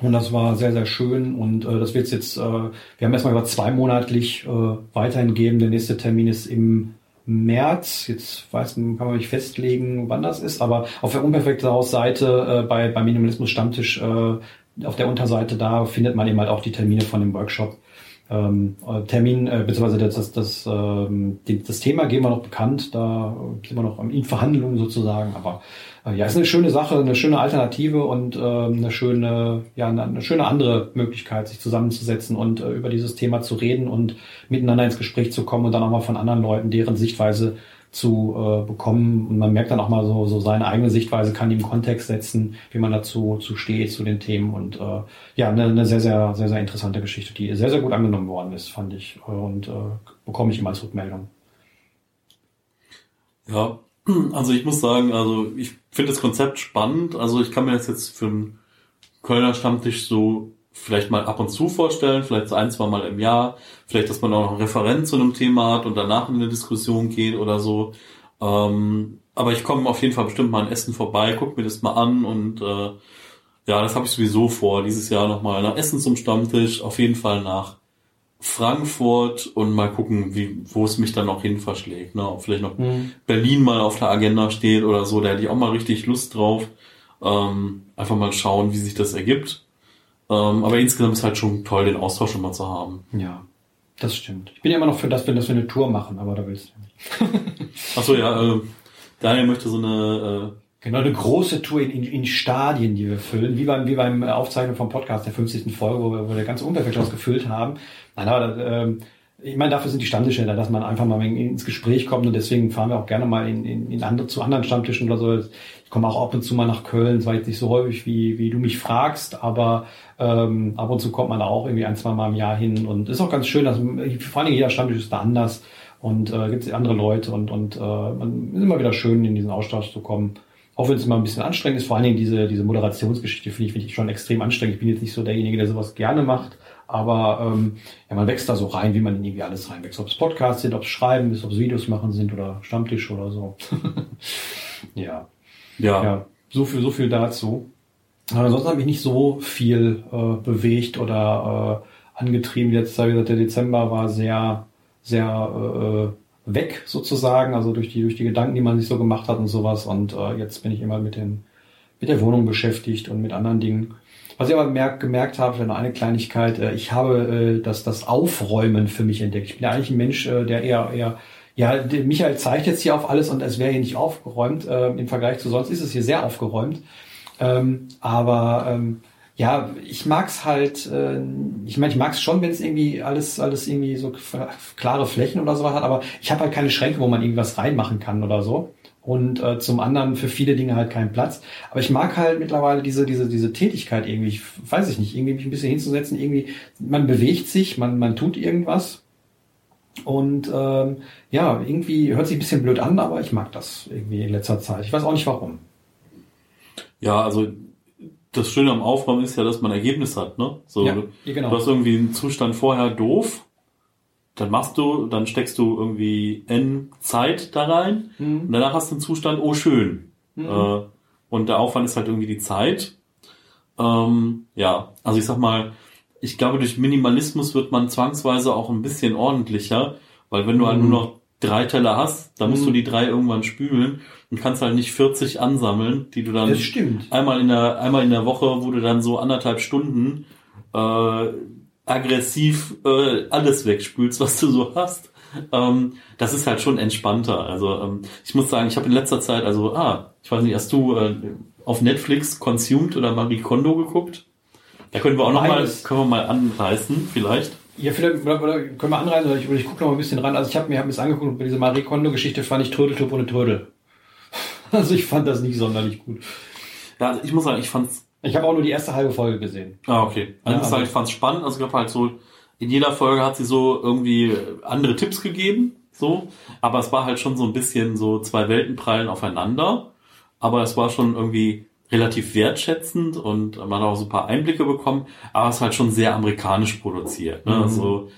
Und das war sehr, sehr schön. Und äh, das wird jetzt, äh, wir haben erstmal über zweimonatlich äh, weiterhin geben. Der nächste Termin ist im März. Jetzt weiß man, kann man nicht festlegen, wann das ist. Aber auf der unperfekte Hausseite äh, bei, bei Minimalismus Stammtisch äh, auf der Unterseite, da findet man eben halt auch die Termine von dem Workshop ähm, äh, Termin, äh, beziehungsweise das, das, das, ähm, das Thema geben wir noch bekannt, da sind wir noch in Verhandlungen sozusagen, aber äh, ja, ist eine schöne Sache, eine schöne Alternative und äh, eine schöne, ja, eine, eine schöne andere Möglichkeit, sich zusammenzusetzen und äh, über dieses Thema zu reden und miteinander ins Gespräch zu kommen und dann auch mal von anderen Leuten deren Sichtweise zu äh, bekommen. Und man merkt dann auch mal so, so seine eigene Sichtweise, kann die im Kontext setzen, wie man dazu zu steht, zu den Themen. Und äh, ja, eine, eine sehr, sehr, sehr, sehr interessante Geschichte, die sehr, sehr gut angenommen worden ist, fand ich. Und äh, bekomme ich immer als Rückmeldung. Ja, also ich muss sagen, also ich finde das Konzept spannend. Also ich kann mir das jetzt für einen Kölner Stammtisch so vielleicht mal ab und zu vorstellen, vielleicht so ein, zwei Mal im Jahr, vielleicht, dass man auch noch einen Referent zu einem Thema hat und danach in eine Diskussion geht oder so. Ähm, aber ich komme auf jeden Fall bestimmt mal in Essen vorbei, guck mir das mal an und äh, ja, das habe ich sowieso vor, dieses Jahr nochmal nach Essen zum Stammtisch, auf jeden Fall nach Frankfurt und mal gucken, wie, wo es mich dann noch hin verschlägt. Ne? Ob vielleicht noch mhm. Berlin mal auf der Agenda steht oder so, da hätte ich auch mal richtig Lust drauf. Ähm, einfach mal schauen, wie sich das ergibt. Ähm, aber insgesamt ist halt schon toll, den Austausch immer zu haben. Ja, das stimmt. Ich bin ja immer noch für das, wenn das wir eine Tour machen, aber da willst du nicht. Achso, ja, äh, Daniel möchte so eine... Äh, Genau, eine große Tour in, in, in Stadien, die wir füllen, wie beim, wie beim Aufzeichnen vom Podcast der 50. Folge, wo wir, wo wir ganz unperfekt was gefüllt haben. Nein, aber ähm, ich meine, dafür sind die Stammtische da, dass man einfach mal ins Gespräch kommt und deswegen fahren wir auch gerne mal in, in, in andere, zu anderen Stammtischen oder so. Ich komme auch ab und zu mal nach Köln, zwar jetzt nicht so häufig, wie, wie du mich fragst, aber ähm, ab und zu kommt man da auch irgendwie ein, zwei Mal im Jahr hin und ist auch ganz schön, dass vor allem jeder Stammtisch ist da anders und äh, gibt es andere Leute und, und äh, man ist immer wieder schön, in diesen Austausch zu kommen. Auch wenn es immer ein bisschen anstrengend ist, vor allen Dingen diese, diese Moderationsgeschichte finde ich, finde ich schon extrem anstrengend. Ich bin jetzt nicht so derjenige, der sowas gerne macht, aber ähm, ja, man wächst da so rein, wie man in irgendwie alles reinwächst. Ob es Podcasts sind, ob es Schreiben ist, ob es Videos machen sind oder Stammtisch oder so. ja. Ja. ja. So viel, so viel dazu. Aber ansonsten habe ich nicht so viel äh, bewegt oder äh, angetrieben. Jetzt, wie gesagt, der Dezember war sehr, sehr äh, weg sozusagen, also durch die, durch die Gedanken, die man sich so gemacht hat und sowas. Und äh, jetzt bin ich immer mit den, mit der Wohnung beschäftigt und mit anderen Dingen. Was ich aber merk, gemerkt habe, noch eine Kleinigkeit, äh, ich habe äh, das, das Aufräumen für mich entdeckt. Ich bin ja eigentlich ein Mensch, äh, der eher, eher ja, Michael zeigt jetzt hier auf alles und es wäre hier nicht aufgeräumt. Äh, Im Vergleich zu sonst ist es hier sehr aufgeräumt. Ähm, aber ähm, ja, ich mag's halt, äh, ich meine, ich mag's schon, wenn es irgendwie alles, alles irgendwie so klare Flächen oder sowas hat, aber ich habe halt keine Schränke, wo man irgendwas reinmachen kann oder so. Und äh, zum anderen für viele Dinge halt keinen Platz. Aber ich mag halt mittlerweile diese, diese, diese Tätigkeit irgendwie, ich weiß ich nicht, irgendwie mich ein bisschen hinzusetzen, irgendwie, man bewegt sich, man, man tut irgendwas und ähm, ja, irgendwie hört sich ein bisschen blöd an, aber ich mag das irgendwie in letzter Zeit. Ich weiß auch nicht warum. Ja, also das Schöne am Aufräumen ist ja, dass man Ergebnis hat, ne? So, ja, genau. du hast irgendwie einen Zustand vorher doof, dann machst du, dann steckst du irgendwie N Zeit da rein mhm. und danach hast du einen Zustand, oh schön. Mhm. Äh, und der Aufwand ist halt irgendwie die Zeit. Ähm, ja, also ich sag mal, ich glaube, durch Minimalismus wird man zwangsweise auch ein bisschen ordentlicher, weil wenn du halt nur mhm. noch drei Teller hast, dann musst Mhm. du die drei irgendwann spülen und kannst halt nicht 40 ansammeln, die du dann einmal in der einmal in der Woche, wo du dann so anderthalb Stunden äh, aggressiv äh, alles wegspülst, was du so hast. Ähm, das ist halt schon entspannter. Also ähm, ich muss sagen, ich habe in letzter Zeit, also ah, ich weiß nicht, hast du äh, auf Netflix Consumed oder Marie Kondo geguckt? Da können wir auch noch mal, Beides. können wir mal anreißen, vielleicht. Ja, vielleicht oder, oder können wir anreisen oder ich, ich gucke noch mal ein bisschen ran. Also ich habe mir hab mir's angeguckt bei dieser Marie Kondo-Geschichte fand ich Trödeltrupp ohne Trödel. Also ich fand das nicht sonderlich gut. Ja, also ich muss sagen, ich fand's Ich habe auch nur die erste halbe Folge gesehen. Ah, okay. Also Ja, ich muss sagen, aber- ich fand's spannend. Also ich glaube halt so, in jeder Folge hat sie so irgendwie andere Tipps gegeben, so. Aber es war halt schon so ein bisschen so zwei Welten prallen aufeinander. Aber es war schon irgendwie relativ wertschätzend und man hat auch so ein paar Einblicke bekommen. Aber es ist halt schon sehr amerikanisch produziert. Ne? Mhm. Also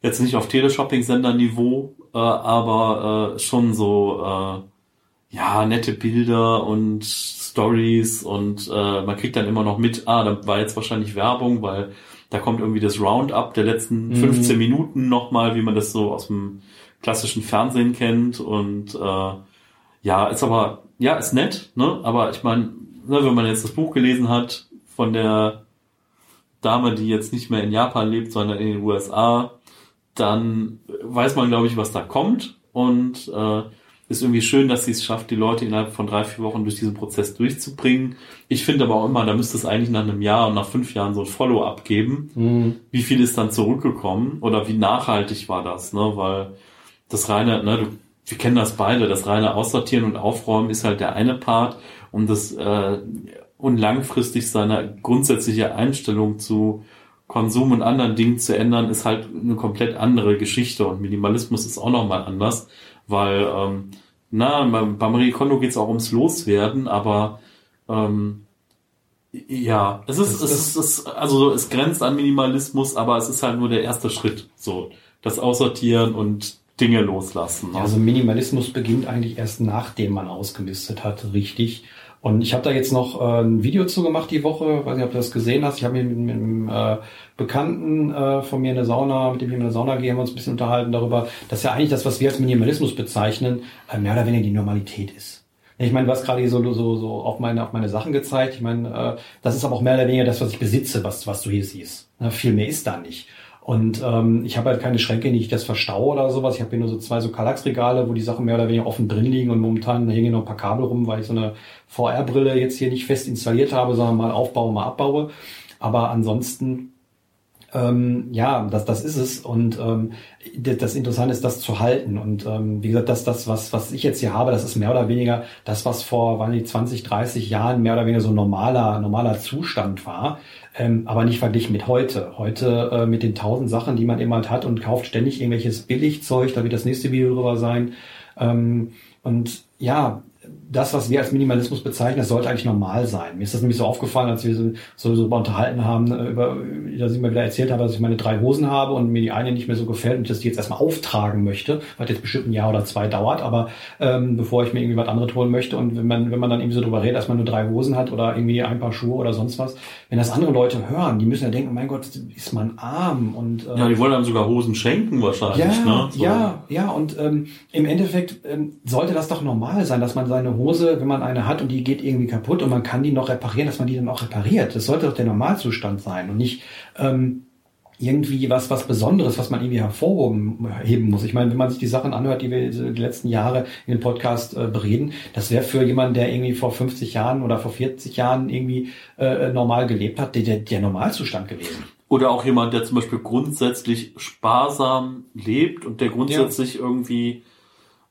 jetzt nicht auf Teleshopping-Sender-Niveau, äh, aber äh, schon so äh, ja nette Bilder und Stories und äh, man kriegt dann immer noch mit, ah, da war jetzt wahrscheinlich Werbung, weil da kommt irgendwie das Roundup der letzten Mhm. 15 Minuten nochmal, wie man das so aus dem klassischen Fernsehen kennt und äh, ja, ist aber, ja, ist nett, ne? Aber ich meine, ne, wenn man jetzt das Buch gelesen hat von der Dame, die jetzt nicht mehr in Japan lebt, sondern in den USA, dann weiß man, glaube ich, was da kommt. Und äh, ist irgendwie schön, dass sie es schafft, die Leute innerhalb von drei, vier Wochen durch diesen Prozess durchzubringen. Ich finde aber auch immer, da müsste es eigentlich nach einem Jahr und nach fünf Jahren so ein Follow-up geben. Wie viel ist dann zurückgekommen oder wie nachhaltig war das? Ne? Weil das reine, ne, du, wir kennen das beide, das reine Aussortieren und Aufräumen ist halt der eine Part und das äh, und langfristig seine grundsätzliche Einstellung zu Konsum und anderen Dingen zu ändern, ist halt eine komplett andere Geschichte. Und Minimalismus ist auch nochmal anders, weil ähm, na, bei Marie Kondo geht es auch ums Loswerden, aber ähm, ja, es ist, es ist, es, also es grenzt an Minimalismus, aber es ist halt nur der erste Schritt, so das Aussortieren und Dinge loslassen. ne? Also Minimalismus beginnt eigentlich erst nachdem man ausgemistet hat, richtig. Und ich habe da jetzt noch äh, ein Video zu gemacht die Woche, weiß nicht, ob du das gesehen hast. Ich habe mit, mit einem äh, Bekannten äh, von mir in der Sauna, mit dem ich in der Sauna gehe, haben wir uns ein bisschen unterhalten darüber, dass ja eigentlich das, was wir als Minimalismus bezeichnen, äh, mehr oder weniger die Normalität ist. Ich meine, du hast gerade hier so, so, so auf meine, auf meine Sachen gezeigt. Ich meine, äh, das ist aber auch mehr oder weniger das, was ich besitze, was, was du hier siehst. Ne, viel mehr ist da nicht. Und ähm, ich habe halt keine Schränke, in die ich das verstaue oder sowas. Ich habe hier nur so zwei so Kallax-Regale, wo die Sachen mehr oder weniger offen drin liegen und momentan hängen noch ein paar Kabel rum, weil ich so eine VR-Brille jetzt hier nicht fest installiert habe, sondern mal aufbaue, mal abbaue. Aber ansonsten ähm, ja, das, das ist es. Und ähm, das Interessante ist, das zu halten. Und ähm, wie gesagt, das, das was, was ich jetzt hier habe, das ist mehr oder weniger das, was vor weiß nicht, 20, 30 Jahren mehr oder weniger so normaler, normaler Zustand war. Ähm, aber nicht verglichen mit heute. Heute äh, mit den tausend Sachen, die man eben halt hat und kauft ständig irgendwelches Billigzeug, da wird das nächste Video drüber sein. Ähm, und ja, das, was wir als Minimalismus bezeichnen, das sollte eigentlich normal sein. Mir ist das nämlich so aufgefallen, als wir so, so, so unterhalten haben, äh, über, dass ich mir wieder erzählt habe, dass ich meine drei Hosen habe und mir die eine nicht mehr so gefällt und dass ich die jetzt erstmal auftragen möchte, was jetzt bestimmt ein Jahr oder zwei dauert, aber ähm, bevor ich mir irgendwie was anderes holen möchte und wenn man, wenn man dann irgendwie so drüber redet, dass man nur drei Hosen hat oder irgendwie ein paar Schuhe oder sonst was, wenn das andere Leute hören, die müssen ja denken, mein Gott, ist man arm und äh, ja, die wollen einem sogar Hosen schenken wahrscheinlich, ja, ne? So. ja, ja, und ähm, im Endeffekt ähm, sollte das doch normal sein, dass man seine Hose, wenn man eine hat und die geht irgendwie kaputt und man kann die noch reparieren, dass man die dann auch repariert. Das sollte doch der Normalzustand sein und nicht ähm, irgendwie was was Besonderes, was man irgendwie hervorheben muss. Ich meine, wenn man sich die Sachen anhört, die wir die letzten Jahre in dem Podcast äh, bereden, das wäre für jemanden, der irgendwie vor 50 Jahren oder vor 40 Jahren irgendwie äh, normal gelebt hat, der, der, der Normalzustand gewesen. Oder auch jemand, der zum Beispiel grundsätzlich sparsam lebt und der grundsätzlich irgendwie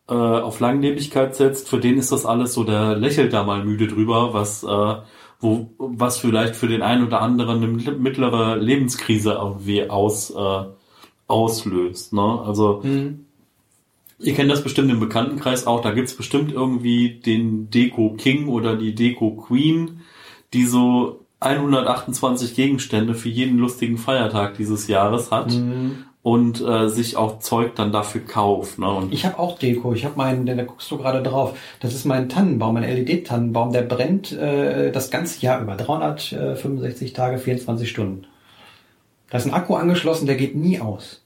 äh, auf Langlebigkeit setzt, für den ist das alles so, der lächelt da mal müde drüber, was, äh, wo, was vielleicht für den einen oder anderen eine mittlere Lebenskrise irgendwie aus, äh, auslöst. Ne? Also ihr kennt das bestimmt im Bekanntenkreis auch, da gibt's bestimmt irgendwie den Deko King oder die Deko Queen, die so 128 Gegenstände für jeden lustigen Feiertag dieses Jahres hat und äh, sich auch Zeug dann dafür kauft. Ne? Und Ich habe auch Deko. Ich habe meinen, da guckst du gerade drauf. Das ist mein Tannenbaum, mein LED-Tannenbaum. Der brennt äh, das ganze Jahr über. 365 Tage, 24 Stunden. Da ist ein Akku angeschlossen, der geht nie aus.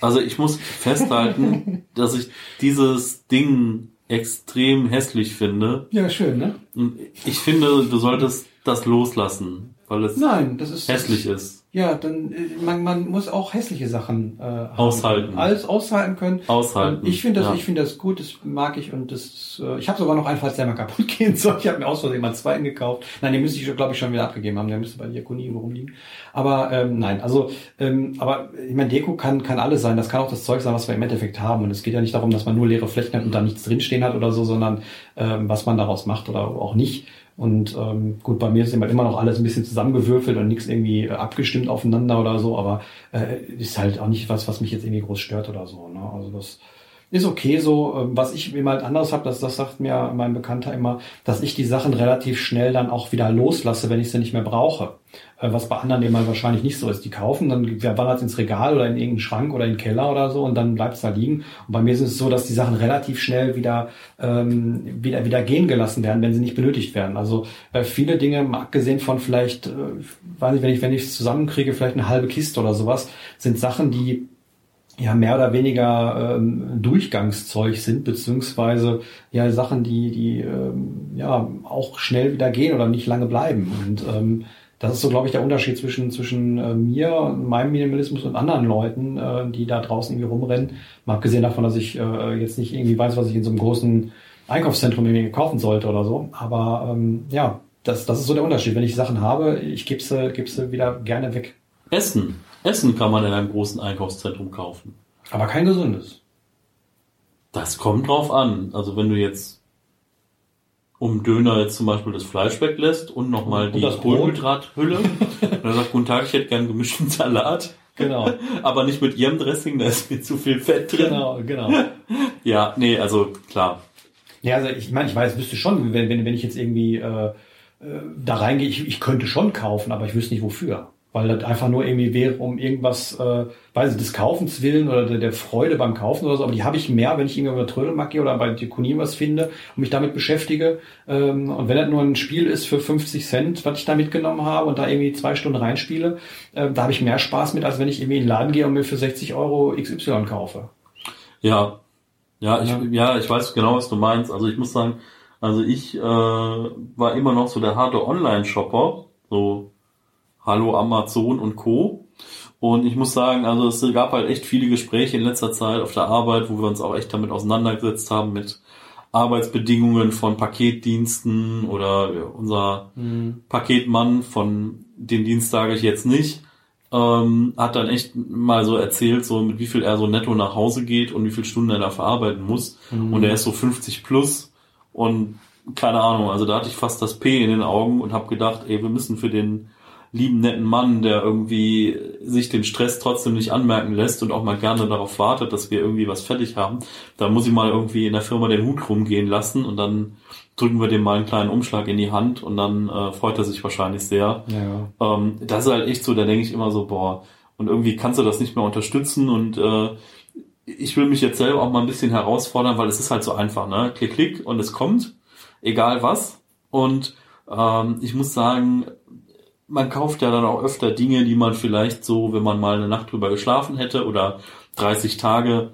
Also ich muss festhalten, dass ich dieses Ding extrem hässlich finde. Ja, schön, ne? Ich finde, du solltest das loslassen, weil es Nein, das ist hässlich ist. Ja, dann äh, man, man muss auch hässliche Sachen äh. Aushalten. Alles aushalten können. Aushalten, Und ich finde das, ja. ich finde das gut, das mag ich und das. Äh, ich habe sogar noch einen, falls der mal kaputt gehen soll. Ich habe mir aus Versehen mal einen zweiten gekauft. Nein, den müsste ich, glaube ich, schon wieder abgegeben haben. Der müsste bei Diakonie irgendwo rumliegen. Aber ähm, nein, also ähm, aber ich meine, Deko kann kann alles sein. Das kann auch das Zeug sein, was wir im Endeffekt haben. Und es geht ja nicht darum, dass man nur leere Flächen hat und da nichts drinstehen hat oder so, sondern ähm, was man daraus macht oder auch nicht. Und ähm, gut, bei mir ist immer immer noch alles ein bisschen zusammengewürfelt und nichts irgendwie äh, abgestimmt aufeinander oder so, aber äh, ist halt auch nicht was, was mich jetzt irgendwie groß stört oder so. Ne? Also das ist okay so. Ähm, Was ich immer halt anders habe, das, das sagt mir mein Bekannter immer, dass ich die Sachen relativ schnell dann auch wieder loslasse, wenn ich sie nicht mehr brauche. Äh, Was bei anderen eben halt wahrscheinlich nicht so ist. Die kaufen, dann wandert es ins Regal oder in irgendeinen Schrank oder in den Keller oder so und dann bleibt es da liegen. Und bei mir ist es so, dass die Sachen relativ schnell wieder, ähm, wieder, wieder gehen gelassen werden, wenn sie nicht benötigt werden. Also äh, viele Dinge, abgesehen von vielleicht, äh, weiß nicht, wenn ich wenn ich es zusammenkriege, vielleicht eine halbe Kiste oder sowas, sind Sachen, die ja mehr oder weniger ähm, Durchgangszeug sind, beziehungsweise ja Sachen, die, die ähm, ja auch schnell wieder gehen oder nicht lange bleiben. Und ähm, das ist so, glaube ich, der Unterschied zwischen, zwischen äh, mir meinem Minimalismus und anderen Leuten, äh, die da draußen irgendwie rumrennen. Mal abgesehen davon, dass ich äh, jetzt nicht irgendwie weiß, was ich in so einem großen Einkaufszentrum irgendwie kaufen sollte oder so. Aber ähm, ja, das, das ist so der Unterschied. Wenn ich Sachen habe, ich gebe sie, geb sie wieder gerne weg. Essen. Essen kann man in einem großen Einkaufszentrum kaufen. Aber kein gesundes. Das kommt drauf an. Also wenn du jetzt um Döner jetzt zum Beispiel das Fleisch weglässt und nochmal die. Kohlenhydrathülle und dann sagt, guten Tag, ich hätte gern gemischten Salat. Genau. Aber nicht mit ihrem Dressing, da ist mir zu viel Fett drin. Genau, genau. Ja, nee, also klar. Ja, also ich meine, ich weiß, wüsste schon, wenn, wenn, wenn ich jetzt irgendwie äh, äh, da reingehe, ich, ich könnte schon kaufen, aber ich wüsste nicht wofür. Weil das einfach nur irgendwie wäre, um irgendwas, äh, weiß ich, des Kaufens willen oder der, der Freude beim Kaufen oder so. Aber die habe ich mehr, wenn ich irgendwie über Trödelmarkt gehe oder bei Diakonie was finde und mich damit beschäftige. Ähm, und wenn das nur ein Spiel ist für 50 Cent, was ich da mitgenommen habe und da irgendwie zwei Stunden reinspiele, äh, da habe ich mehr Spaß mit, als wenn ich irgendwie in den Laden gehe und mir für 60 Euro XY kaufe. Ja, ja, ich, Ja. ja, ich weiß genau, was du meinst. Also ich muss sagen, also ich äh, war immer noch so der harte Online-Shopper, so Hallo Amazon und Co. Und ich muss sagen, also es gab halt echt viele Gespräche in letzter Zeit auf der Arbeit, wo wir uns auch echt damit auseinandergesetzt haben mit Arbeitsbedingungen von Paketdiensten oder unser Paketmann von dem Dienst sage ich jetzt nicht, ähm, hat dann echt mal so erzählt, so mit wie viel er so netto nach Hause geht und wie viel Stunden er da verarbeiten muss. Und er ist so 50 plus und keine Ahnung, also da hatte ich fast das P in den Augen und habe gedacht, ey, wir müssen für den lieben netten Mann, der irgendwie sich den Stress trotzdem nicht anmerken lässt und auch mal gerne darauf wartet, dass wir irgendwie was fertig haben, da muss ich mal irgendwie in der Firma den Hut rumgehen lassen und dann drücken wir dem mal einen kleinen Umschlag in die Hand und dann äh, freut er sich wahrscheinlich sehr. Ja. Ähm, das ist halt echt so, da denke ich immer so, boah, und irgendwie kannst du das nicht mehr unterstützen und äh, ich will mich jetzt selber auch mal ein bisschen herausfordern, weil es ist halt so einfach, ne? Klick, klick und es kommt, egal was. Und ähm, ich muss sagen, man kauft ja dann auch öfter Dinge, die man vielleicht so, wenn man mal eine Nacht drüber geschlafen hätte oder 30 Tage,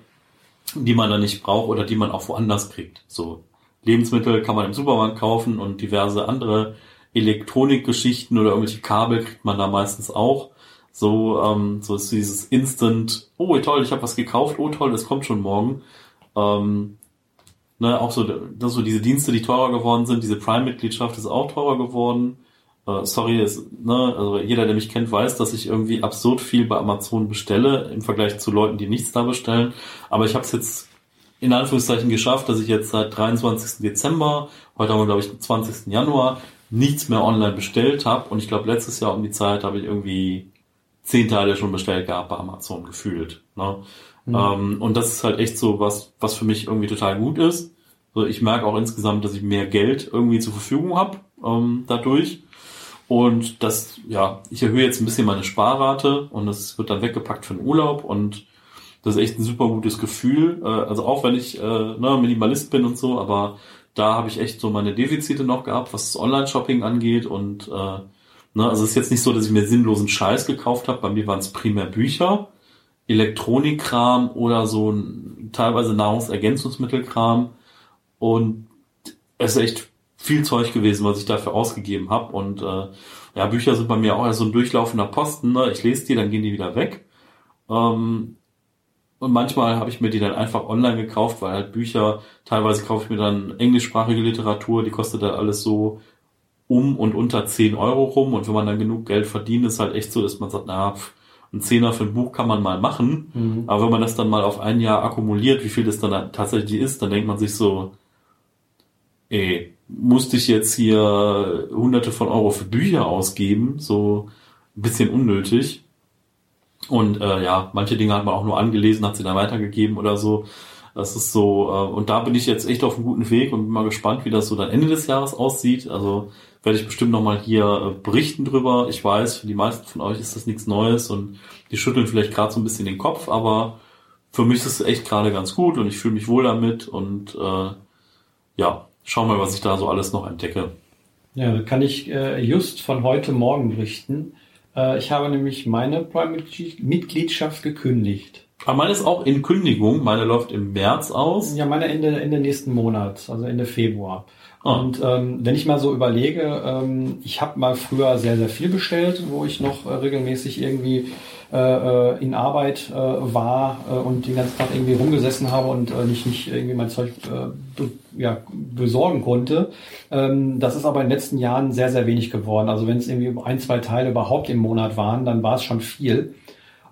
die man dann nicht braucht oder die man auch woanders kriegt. So Lebensmittel kann man im Supermarkt kaufen und diverse andere Elektronikgeschichten oder irgendwelche Kabel kriegt man da meistens auch. So, ähm, so ist dieses Instant, oh toll, ich habe was gekauft, oh toll, das kommt schon morgen. Ähm, ne, auch so, das so diese Dienste, die teurer geworden sind, diese Prime-Mitgliedschaft ist auch teurer geworden. Äh, sorry, ist, ne, also jeder, der mich kennt, weiß, dass ich irgendwie absurd viel bei Amazon bestelle im Vergleich zu Leuten, die nichts da bestellen. Aber ich habe es jetzt in Anführungszeichen geschafft, dass ich jetzt seit 23. Dezember, heute haben wir glaube ich den 20. Januar, nichts mehr online bestellt habe. Und ich glaube, letztes Jahr um die Zeit habe ich irgendwie zehn Teile schon bestellt gehabt bei Amazon gefühlt. Ne? Ähm, und das ist halt echt so was, was für mich irgendwie total gut ist. Ich merke auch insgesamt, dass ich mehr Geld irgendwie zur Verfügung habe ähm, dadurch. Und das, ja, ich erhöhe jetzt ein bisschen meine Sparrate und das wird dann weggepackt für den Urlaub und das ist echt ein super gutes Gefühl. Äh, also auch wenn ich äh, ne, Minimalist bin und so, aber da habe ich echt so meine Defizite noch gehabt, was das Online-Shopping angeht und äh, ne, also es ist jetzt nicht so, dass ich mir sinnlosen Scheiß gekauft habe. Bei mir waren es primär Bücher. Elektronikkram oder so ein, teilweise Nahrungsergänzungsmittelkram. Und es ist echt viel Zeug gewesen, was ich dafür ausgegeben habe. Und äh, ja, Bücher sind bei mir auch so ein durchlaufender Posten. Ne? Ich lese die, dann gehen die wieder weg. Ähm, und manchmal habe ich mir die dann einfach online gekauft, weil halt Bücher, teilweise kaufe ich mir dann englischsprachige Literatur, die kostet dann alles so um und unter 10 Euro rum. Und wenn man dann genug Geld verdient, ist halt echt so, dass man sagt, na, pff, ein Zehner für ein Buch kann man mal machen. Mhm. Aber wenn man das dann mal auf ein Jahr akkumuliert, wie viel das dann tatsächlich ist, dann denkt man sich so, ey, musste ich jetzt hier hunderte von Euro für Bücher ausgeben? So ein bisschen unnötig. Und äh, ja, manche Dinge hat man auch nur angelesen, hat sie dann weitergegeben oder so. Das ist so, äh, und da bin ich jetzt echt auf einem guten Weg und bin mal gespannt, wie das so dann Ende des Jahres aussieht. Also werde ich bestimmt nochmal hier äh, berichten drüber. Ich weiß, für die meisten von euch ist das nichts Neues und die schütteln vielleicht gerade so ein bisschen den Kopf, aber für mich ist es echt gerade ganz gut und ich fühle mich wohl damit und äh, ja, schau mal, was ich da so alles noch entdecke. Ja, kann ich äh, just von heute Morgen berichten. Äh, ich habe nämlich meine Prime-Mitgliedschaft gekündigt. Aber meine ist auch in Kündigung. Meine läuft im März aus. Ja, meine Ende, Ende nächsten Monats, also Ende Februar. Ah. Und ähm, wenn ich mal so überlege, ähm, ich habe mal früher sehr, sehr viel bestellt, wo ich noch äh, regelmäßig irgendwie äh, äh in Arbeit äh, war äh, und den ganzen Tag irgendwie rumgesessen habe und äh, nicht, nicht irgendwie mein Zeug äh, be, ja, besorgen konnte. Ähm, das ist aber in den letzten Jahren sehr, sehr wenig geworden. Also wenn es irgendwie ein, zwei Teile überhaupt im Monat waren, dann war es schon viel.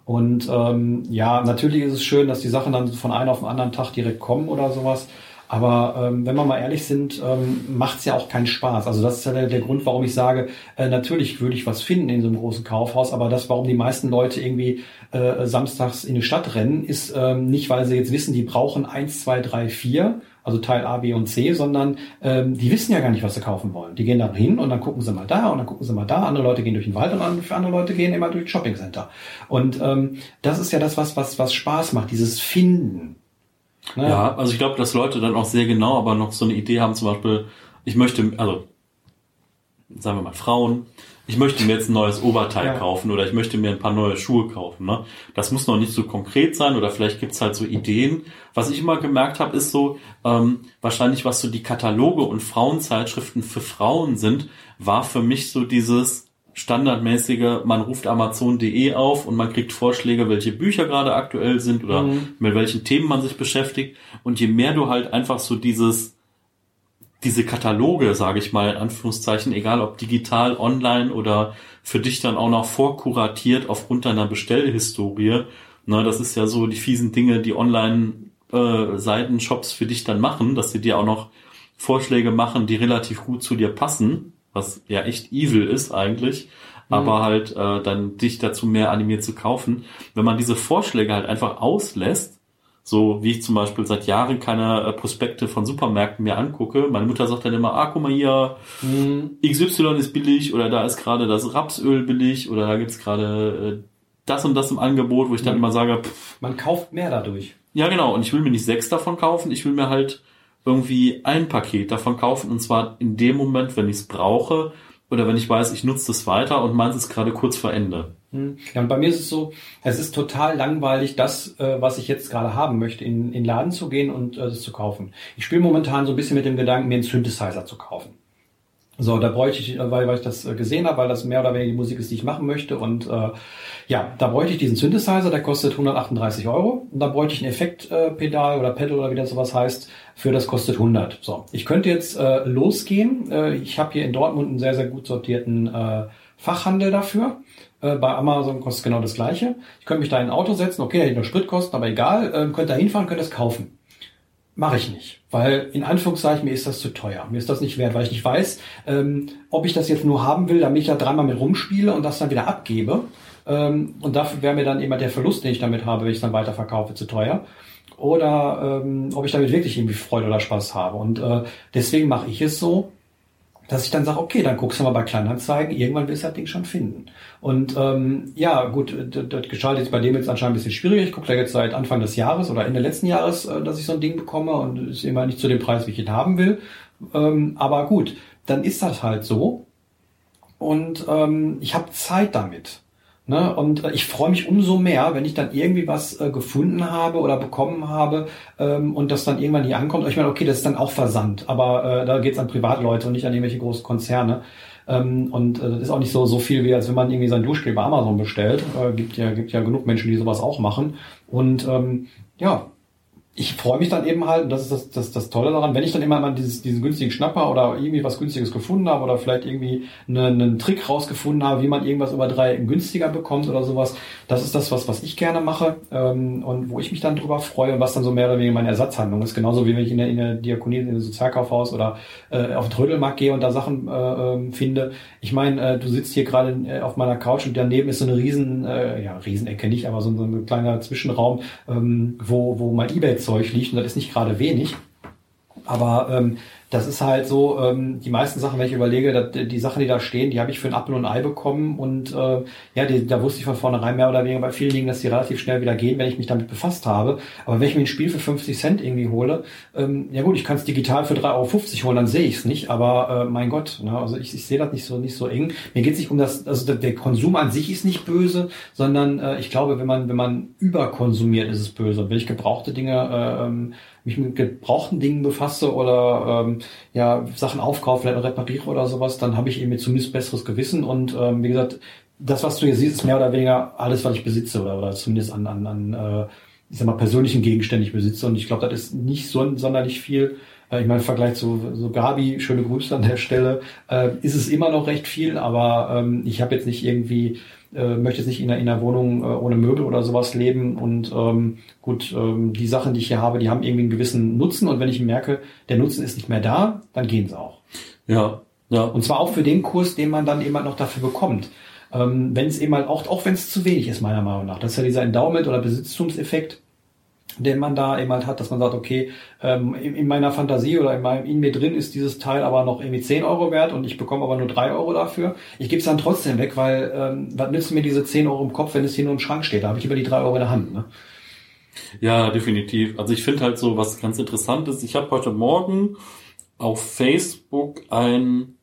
Und ähm, ja, natürlich ist es schön, dass die Sachen dann von einem auf den anderen Tag direkt kommen oder sowas. Aber ähm, wenn wir mal ehrlich sind, ähm, macht es ja auch keinen Spaß. Also das ist ja der, der Grund, warum ich sage, äh, natürlich würde ich was finden in so einem großen Kaufhaus, aber das, warum die meisten Leute irgendwie äh, samstags in die Stadt rennen, ist ähm, nicht, weil sie jetzt wissen, die brauchen eins, zwei, drei, vier, also Teil A, B und C, sondern ähm, die wissen ja gar nicht, was sie kaufen wollen. Die gehen da hin und dann gucken sie mal da und dann gucken sie mal da. Andere Leute gehen durch den Wald und andere Leute gehen immer durch ein Shoppingcenter. Und ähm, das ist ja das, was, was, was Spaß macht, dieses Finden. Naja. Ja, also ich glaube, dass Leute dann auch sehr genau aber noch so eine Idee haben, zum Beispiel, ich möchte, also sagen wir mal Frauen, ich möchte mir jetzt ein neues Oberteil ja. kaufen oder ich möchte mir ein paar neue Schuhe kaufen. Ne? Das muss noch nicht so konkret sein oder vielleicht gibt's halt so Ideen. Was ich immer gemerkt habe, ist so, ähm, wahrscheinlich was so die Kataloge und Frauenzeitschriften für Frauen sind, war für mich so dieses, standardmäßige, man ruft Amazon.de auf und man kriegt Vorschläge, welche Bücher gerade aktuell sind oder mhm. mit welchen Themen man sich beschäftigt. Und je mehr du halt einfach so dieses, diese Kataloge, sage ich mal, in Anführungszeichen, egal ob digital, online oder für dich dann auch noch vorkuratiert aufgrund deiner Bestellhistorie, ne, das ist ja so die fiesen Dinge, die online äh, Seiten, Shops für dich dann machen, dass sie dir auch noch Vorschläge machen, die relativ gut zu dir passen was ja echt evil ist eigentlich, mhm. aber halt äh, dann dich dazu mehr animiert zu kaufen. Wenn man diese Vorschläge halt einfach auslässt, so wie ich zum Beispiel seit Jahren keine äh, Prospekte von Supermärkten mehr angucke. Meine Mutter sagt dann immer, ah, guck mal hier, mhm. XY ist billig oder da ist gerade das Rapsöl billig oder da gibt's gerade äh, das und das im Angebot, wo ich dann mhm. immer sage, pff, man kauft mehr dadurch. Ja, genau. Und ich will mir nicht sechs davon kaufen, ich will mir halt irgendwie ein Paket davon kaufen und zwar in dem Moment, wenn ich es brauche oder wenn ich weiß, ich nutze das weiter und meins ist gerade kurz vor Ende. Hm. Ja, und bei mir ist es so, es ist total langweilig, das, äh, was ich jetzt gerade haben möchte, in, in Laden zu gehen und äh, das zu kaufen. Ich spiele momentan so ein bisschen mit dem Gedanken, mir einen Synthesizer zu kaufen. So, da bräuchte ich, weil, weil ich das äh, gesehen habe, weil das mehr oder weniger die Musik ist, die ich machen möchte. Und äh, ja, da bräuchte ich diesen Synthesizer, der kostet 138 Euro. Und da bräuchte ich ein Effektpedal oder Pedal oder wie das sowas heißt, für das kostet 100. So, ich könnte jetzt äh, losgehen. Äh, ich habe hier in Dortmund einen sehr, sehr gut sortierten äh, Fachhandel dafür. Äh, bei Amazon kostet genau das gleiche. Ich könnte mich da in ein Auto setzen, okay, hätte noch Spritkosten, aber egal, äh, könnte da hinfahren, könnte es kaufen. Mache ich nicht, weil in Anführungszeichen mir ist das zu teuer. Mir ist das nicht wert, weil ich nicht weiß, ähm, ob ich das jetzt nur haben will, damit ich da dreimal mit rumspiele und das dann wieder abgebe. Ähm, und dafür wäre mir dann immer der Verlust, den ich damit habe, wenn ich es dann weiterverkaufe, zu teuer. Oder ähm, ob ich damit wirklich irgendwie Freude oder Spaß habe. Und äh, deswegen mache ich es so, dass ich dann sage, okay, dann guckst du mal bei Kleinanzeigen, irgendwann wirst du das Ding schon finden. Und ähm, ja, gut, das geschaltet ist bei dem jetzt anscheinend ein bisschen schwieriger. Ich gucke da jetzt seit Anfang des Jahres oder Ende letzten Jahres, äh, dass ich so ein Ding bekomme und ist immer nicht zu dem Preis, wie ich ihn haben will. Ähm, aber gut, dann ist das halt so. Und ähm, ich habe Zeit damit. Ne? Und äh, ich freue mich umso mehr, wenn ich dann irgendwie was äh, gefunden habe oder bekommen habe ähm, und das dann irgendwann hier ankommt. Ich meine, okay, das ist dann auch Versand, aber äh, da geht es an Privatleute und nicht an irgendwelche großen Konzerne. Ähm, und äh, das ist auch nicht so, so viel, wie als wenn man irgendwie sein Duschgel bei Amazon bestellt. Äh, gibt, ja, gibt ja genug Menschen, die sowas auch machen. Und ähm, ja, ich freue mich dann eben halt, und das ist das, das, das Tolle daran, wenn ich dann immer mal dieses, diesen günstigen Schnapper oder irgendwie was Günstiges gefunden habe oder vielleicht irgendwie einen, einen Trick rausgefunden habe, wie man irgendwas über drei günstiger bekommt oder sowas, das ist das, was, was ich gerne mache ähm, und wo ich mich dann drüber freue und was dann so mehr oder weniger meine Ersatzhandlung ist. Genauso wie wenn ich in der, in der Diakonie, in der Sozialkaufhaus oder äh, auf den Trödelmarkt gehe und da Sachen äh, ähm, finde. Ich meine, äh, du sitzt hier gerade äh, auf meiner Couch und daneben ist so eine riesen, äh, ja, Riesenecke nicht, aber so, so ein kleiner Zwischenraum, ähm, wo, wo mein Ebay Zeug liegt und das ist nicht gerade wenig. Aber ähm, das ist halt so, ähm, die meisten Sachen, wenn ich überlege, dass, die Sachen, die da stehen, die habe ich für ein Apfel und ein Ei bekommen und äh, ja, die, da wusste ich von vornherein mehr oder weniger bei vielen Dingen, dass die relativ schnell wieder gehen, wenn ich mich damit befasst habe. Aber wenn ich mir ein Spiel für 50 Cent irgendwie hole, ähm, ja gut, ich kann es digital für 3,50 Euro holen, dann sehe ich es nicht, aber äh, mein Gott, ne, also ich, ich sehe das nicht so nicht so eng. Mir geht es nicht um das, also der, der Konsum an sich ist nicht böse, sondern äh, ich glaube, wenn man, wenn man überkonsumiert, ist es böse. Und wenn ich gebrauchte Dinge äh, ähm, mich mit gebrauchten Dingen befasse oder ähm, ja Sachen aufkaufe, vielleicht repariere oder sowas, dann habe ich eben zumindest besseres Gewissen und ähm, wie gesagt, das, was du hier siehst, ist mehr oder weniger alles, was ich besitze oder, oder zumindest an, an, an äh, ich sag mal, persönlichen Gegenständen ich besitze und ich glaube, das ist nicht so sonderlich viel. Äh, ich meine, im Vergleich zu so Gabi, schöne Grüße an der Stelle, äh, ist es immer noch recht viel, aber ähm, ich habe jetzt nicht irgendwie äh, möchte jetzt nicht in einer, in einer Wohnung äh, ohne Möbel oder sowas leben. Und ähm, gut, ähm, die Sachen, die ich hier habe, die haben irgendwie einen gewissen Nutzen. Und wenn ich merke, der Nutzen ist nicht mehr da, dann gehen sie auch. Ja, ja. Und zwar auch für den Kurs, den man dann eben halt noch dafür bekommt. Ähm, wenn es eben halt auch, auch wenn es zu wenig ist, meiner Meinung nach. Das ist ja dieser Endowment- oder Besitztumseffekt den man da eben halt hat, dass man sagt, okay, ähm, in, in, meiner Fantasie oder in, meinem, in mir drin ist dieses Teil aber noch irgendwie 10 Euro wert und ich bekomme aber nur 3 Euro dafür. Ich gebe es dann trotzdem weg, weil ähm, was nützt mir diese 10 Euro im Kopf, wenn es hier nur im Schrank steht? Da habe ich über die 3 Euro in der Hand. Ne? Ja, definitiv. Also ich finde halt so, was ganz interessant ist, ich habe heute Morgen auf Facebook ein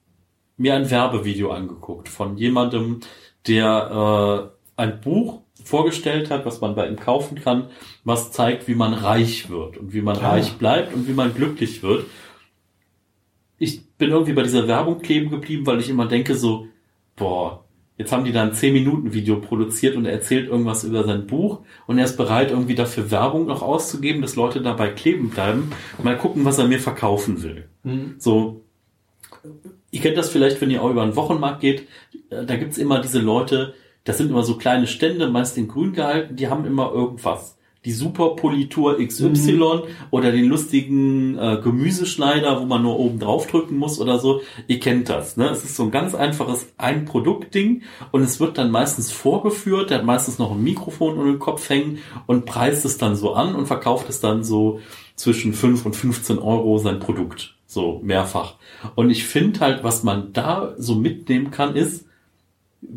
mir ein Werbevideo angeguckt von jemandem, der äh, ein Buch vorgestellt hat, was man bei ihm kaufen kann, was zeigt, wie man reich wird und wie man ah. reich bleibt und wie man glücklich wird. Ich bin irgendwie bei dieser Werbung kleben geblieben, weil ich immer denke so, boah, jetzt haben die da ein 10 Minuten Video produziert und er erzählt irgendwas über sein Buch und er ist bereit irgendwie dafür Werbung noch auszugeben, dass Leute dabei kleben bleiben. Mal gucken, was er mir verkaufen will. Mhm. So, ihr kennt das vielleicht, wenn ihr auch über einen Wochenmarkt geht, da gibt's immer diese Leute, das sind immer so kleine Stände, meist in grün gehalten, die haben immer irgendwas. Die Superpolitur XY mhm. oder den lustigen äh, Gemüseschneider, wo man nur oben drauf drücken muss oder so. Ihr kennt das. Ne? Es ist so ein ganz einfaches Ein-Produkt-Ding und es wird dann meistens vorgeführt. Der hat meistens noch ein Mikrofon um den Kopf hängen und preist es dann so an und verkauft es dann so zwischen 5 und 15 Euro sein Produkt. So mehrfach. Und ich finde halt, was man da so mitnehmen kann, ist,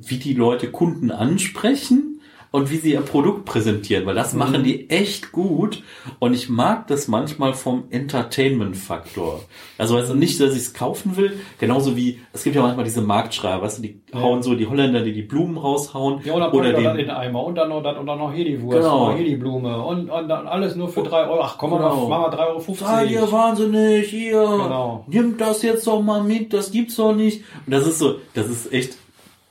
wie die Leute Kunden ansprechen und wie sie ihr Produkt präsentieren, weil das mhm. machen die echt gut und ich mag das manchmal vom Entertainment-Faktor. Also also nicht, dass ich es kaufen will, genauso wie, es gibt ja manchmal diese Marktschreier, weißt du, die ja. hauen so die Holländer, die die Blumen raushauen. Ja, oder, oder den, dann in den Eimer und dann noch, dann, und dann noch hier die Wurst genau. und hier die Blume und, und dann alles nur für drei Euro. Ach komm, genau. mal, machen wir 3,50 Euro. Seid ihr wahnsinnig, hier, genau. nimmt das jetzt doch mal mit, das gibt's doch nicht. Und das ist so, das ist echt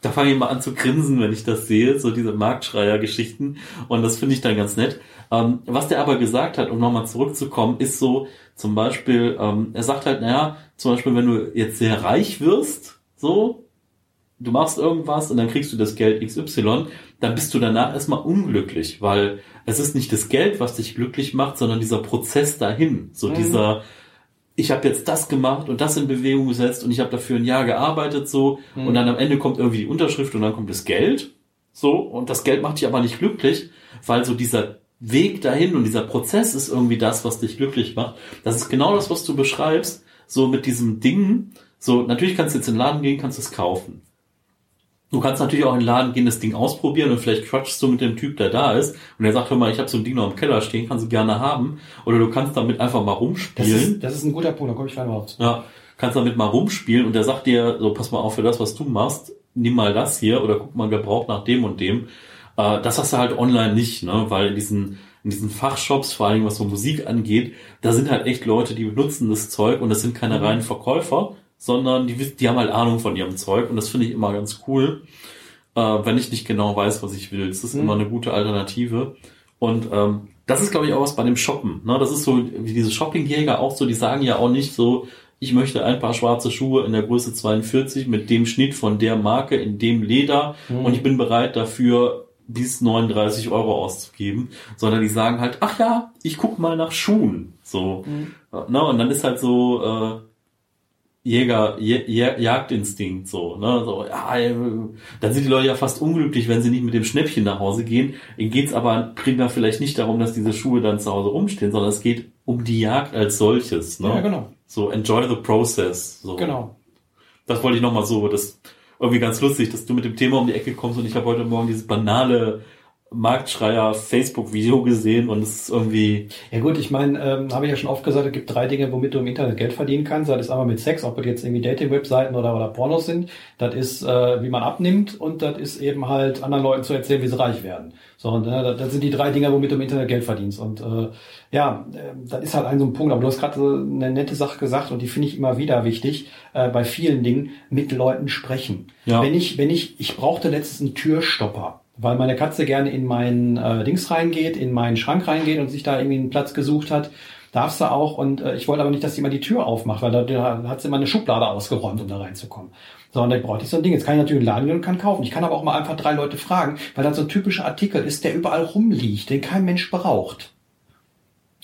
da fange ich mal an zu grinsen, wenn ich das sehe, so diese Marktschreier-Geschichten. Und das finde ich dann ganz nett. Ähm, was der aber gesagt hat, um nochmal zurückzukommen, ist so, zum Beispiel, ähm, er sagt halt, naja, zum Beispiel, wenn du jetzt sehr reich wirst, so, du machst irgendwas und dann kriegst du das Geld XY, dann bist du danach erstmal unglücklich, weil es ist nicht das Geld, was dich glücklich macht, sondern dieser Prozess dahin, so mhm. dieser, ich habe jetzt das gemacht und das in Bewegung gesetzt und ich habe dafür ein Jahr gearbeitet so mhm. und dann am Ende kommt irgendwie die Unterschrift und dann kommt das Geld so und das Geld macht dich aber nicht glücklich, weil so dieser Weg dahin und dieser Prozess ist irgendwie das, was dich glücklich macht. Das ist genau das, was du beschreibst, so mit diesem Ding. So natürlich kannst du jetzt in den Laden gehen, kannst es kaufen. Du kannst natürlich auch in den Laden gehen, das Ding ausprobieren und vielleicht quatschst du mit dem Typ, der da ist und der sagt, hör mal, ich habe so ein Ding noch im Keller stehen, kannst du gerne haben. Oder du kannst damit einfach mal rumspielen. Das ist, das ist ein guter Punkt, da komme ich gleich mal auf. Ja, kannst damit mal rumspielen und der sagt dir, so pass mal auf für das, was du machst, nimm mal das hier oder guck mal gebraucht nach dem und dem. Äh, das hast du halt online nicht, ne? Weil in diesen, in diesen Fachshops, vor allem was so Musik angeht, da sind halt echt Leute, die benutzen das Zeug und das sind keine reinen Verkäufer, sondern die, die haben halt Ahnung von ihrem Zeug und das finde ich immer ganz cool, äh, wenn ich nicht genau weiß, was ich will. Das ist Mhm. immer eine gute Alternative. Und ähm, das ist, glaube ich, auch was bei dem Shoppen. Ne? Das ist so, wie diese Shoppingjäger auch so, die sagen ja auch nicht so, ich möchte ein paar schwarze Schuhe in der Größe 42 mit dem Schnitt von der Marke in dem Leder und ich bin bereit dafür bis 39 Euro auszugeben, sondern die sagen halt, ach ja, ich guck mal nach Schuhen. So. Ne? Und dann ist halt so, äh, Jäger, Jä- Jagdinstinkt, so, ne, so, ja, äh, dann sind die Leute ja fast unglücklich, wenn sie nicht mit dem Schnäppchen nach Hause gehen. Ihnen geht's aber primär vielleicht nicht darum, dass diese Schuhe dann zu Hause rumstehen, sondern es geht um die Jagd als solches, ne? Ja, genau. So, enjoy the process, so. Genau. Das wollte ich nochmal so, das irgendwie ganz lustig, dass du mit dem Thema um die Ecke kommst und ich habe heute Morgen dieses banale Marktschreier Facebook-Video gesehen und es ist irgendwie, Ja gut, ich meine, ähm, habe ich ja schon oft gesagt, es gibt drei Dinge, womit du im Internet Geld verdienen kannst. Das ist einmal mit Sex, ob das jetzt irgendwie Dating-Webseiten oder, oder Pornos sind. Das ist, äh, wie man abnimmt und das ist eben halt anderen Leuten zu erzählen, wie sie reich werden. So, und äh, das, sind die drei Dinge, womit du im Internet Geld verdienst. Und äh, ja, äh, das ist halt ein so ein Punkt. Aber du hast gerade so eine nette Sache gesagt und die finde ich immer wieder wichtig, äh, bei vielen Dingen mit Leuten sprechen. Ja. Wenn ich, wenn ich, ich brauchte letztens einen Türstopper weil meine Katze gerne in meinen äh, Dings reingeht, in meinen Schrank reingeht und sich da irgendwie einen Platz gesucht hat. Darf sie auch. Und äh, ich wollte aber nicht, dass sie immer die Tür aufmacht, weil da, da hat sie immer eine Schublade ausgeräumt, um da reinzukommen. So, und da brauchte ich so ein Ding. Jetzt kann ich natürlich in den Laden gehen und kann kaufen. Ich kann aber auch mal einfach drei Leute fragen, weil das so ein typischer Artikel ist, der überall rumliegt, den kein Mensch braucht.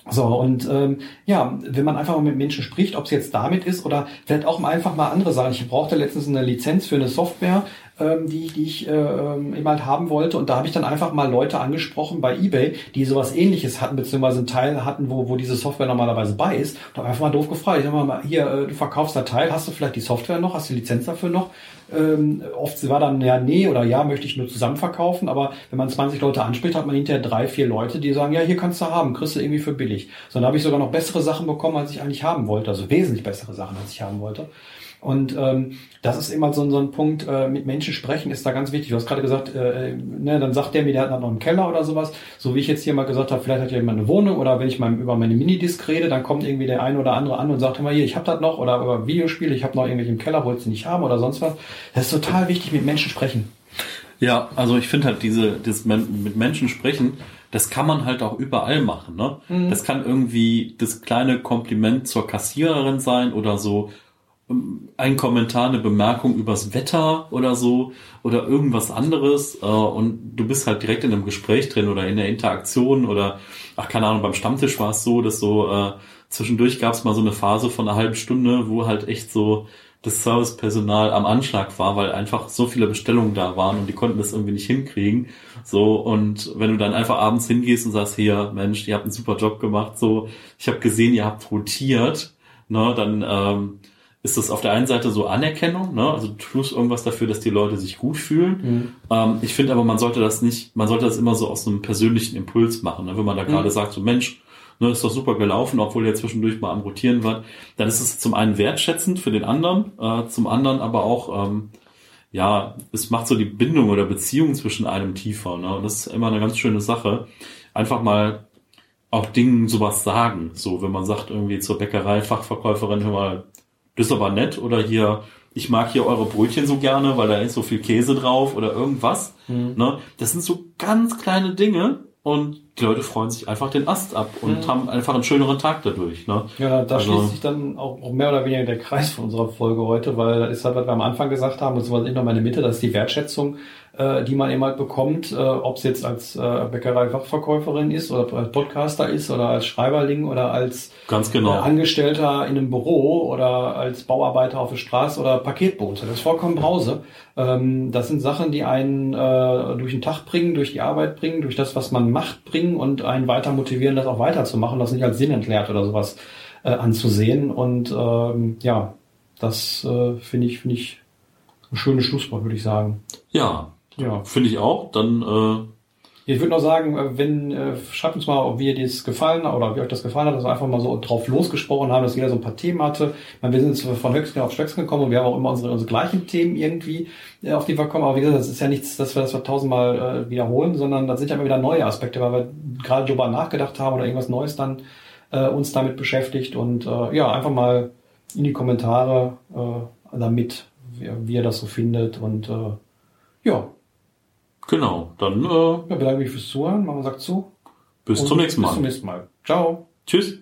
So, und ähm, ja, wenn man einfach mal mit Menschen spricht, ob es jetzt damit ist oder vielleicht auch einfach mal andere Sachen. Ich brauchte letztens eine Lizenz für eine Software, ähm, die, die ich äh, ähm, eben halt haben wollte. Und da habe ich dann einfach mal Leute angesprochen bei Ebay, die sowas ähnliches hatten, beziehungsweise einen Teil hatten, wo, wo diese Software normalerweise bei ist. Und habe einfach mal doof gefragt. Ich sag mal, hier, äh, du verkaufst da Teil, hast du vielleicht die Software noch, hast du die Lizenz dafür noch? Ähm, oft war dann ja, nee oder ja, möchte ich nur zusammen verkaufen, aber wenn man 20 Leute anspricht, hat man hinterher drei, vier Leute, die sagen, ja, hier kannst du haben, kriegst du irgendwie für billig. So, dann habe ich sogar noch bessere Sachen bekommen, als ich eigentlich haben wollte, also wesentlich bessere Sachen, als ich haben wollte. Und ähm, das ist immer so, so ein Punkt, äh, mit Menschen sprechen ist da ganz wichtig. Du hast gerade gesagt, äh, ne, dann sagt der mir, der hat noch einen Keller oder sowas. So wie ich jetzt hier mal gesagt habe, vielleicht hat ja jemand eine Wohnung oder wenn ich mal über meine Minidisc rede, dann kommt irgendwie der eine oder andere an und sagt immer hier, ich habe das noch oder über Videospiele, ich habe noch irgendwelche im Keller, wolltest du nicht haben oder sonst was. Das ist total wichtig, mit Menschen sprechen. Ja, also ich finde halt diese, das mit Menschen sprechen, das kann man halt auch überall machen. Ne? Das kann irgendwie das kleine Kompliment zur Kassiererin sein oder so ein Kommentar, eine Bemerkung übers Wetter oder so oder irgendwas anderes äh, und du bist halt direkt in einem Gespräch drin oder in der Interaktion oder ach keine Ahnung, beim Stammtisch war es so, dass so äh, zwischendurch gab es mal so eine Phase von einer halben Stunde, wo halt echt so das Servicepersonal am Anschlag war, weil einfach so viele Bestellungen da waren und die konnten das irgendwie nicht hinkriegen. So, und wenn du dann einfach abends hingehst und sagst, hier, Mensch, ihr habt einen super Job gemacht, so, ich habe gesehen, ihr habt rotiert, ne, dann ähm, ist das auf der einen Seite so Anerkennung, ne? Also du tust irgendwas dafür, dass die Leute sich gut fühlen. Ähm, ich finde aber, man sollte das nicht, man sollte das immer so aus einem persönlichen Impuls machen. Ne? Wenn man da gerade sagt, so Mensch, ne, ist doch super gelaufen, obwohl er zwischendurch mal am Rotieren war, dann ist es zum einen wertschätzend für den anderen, äh, zum anderen aber auch, ähm, ja, es macht so die Bindung oder Beziehung zwischen einem tiefer. Ne? Und das ist immer eine ganz schöne Sache. Einfach mal auch Dingen sowas sagen. So, wenn man sagt irgendwie zur Bäckerei, Fachverkäuferin, hör mal, das ist aber nett oder hier, ich mag hier eure Brötchen so gerne, weil da ist so viel Käse drauf oder irgendwas. Ne? Das sind so ganz kleine Dinge und die Leute freuen sich einfach den Ast ab und haben einfach einen schöneren Tag dadurch. Ne? Ja, da, Also- schließt sich dann auch, mehr oder weniger der Kreis von unserer Folge heute, weil das ist halt, was wir am Anfang gesagt haben, und so ich noch mal in der Mitte, das ist die Wertschätzung, äh, die man eben halt bekommt, äh, ob es jetzt als äh, Bäckerei-Fachverkäuferin ist oder als Podcaster ist oder als Schreiberling oder als Ganz genau. äh, Angestellter in einem Büro oder als Bauarbeiter auf der Straße oder Paketbote. Das ist vollkommen Brause. Ähm, das sind Sachen, die einen äh, durch den Tag bringen, durch die Arbeit bringen, durch das, was man macht, bringen und einen weiter motivieren, das auch weiterzumachen, das nicht als Sinn entleert oder sowas äh, anzusehen. Und ähm, ja, das äh, finde ich, finde ich ein schönes Schlusswort, würde ich sagen. Ja, Ja. finde ich auch. Dann äh, Ich würde noch sagen, äh, wenn, äh, schreibt uns mal, wie ihr das gefallen oder wie euch das gefallen hat, dass wir einfach mal so drauf losgesprochen haben, dass jeder so ein paar Themen hatte. Meine, wir sind jetzt von Höchstgen auf Stöcksken gekommen und wir haben auch immer unsere, unsere gleichen Themen irgendwie, äh, auf die wir kommen. Aber wie gesagt, das ist ja nichts, dass wir das tausendmal äh, wiederholen, sondern das sind ja immer wieder neue Aspekte, weil wir gerade darüber nachgedacht haben oder irgendwas Neues dann äh, uns damit beschäftigt und äh, ja, einfach mal in die Kommentare äh, damit, wie, wie ihr das so findet und äh, ja, Genau, dann äh, ja, bedanke mich fürs Zuhören. Machen wir sagt zu. bis Und zum nächsten Bis zum Mal. nächsten Mal. Ciao. Tschüss.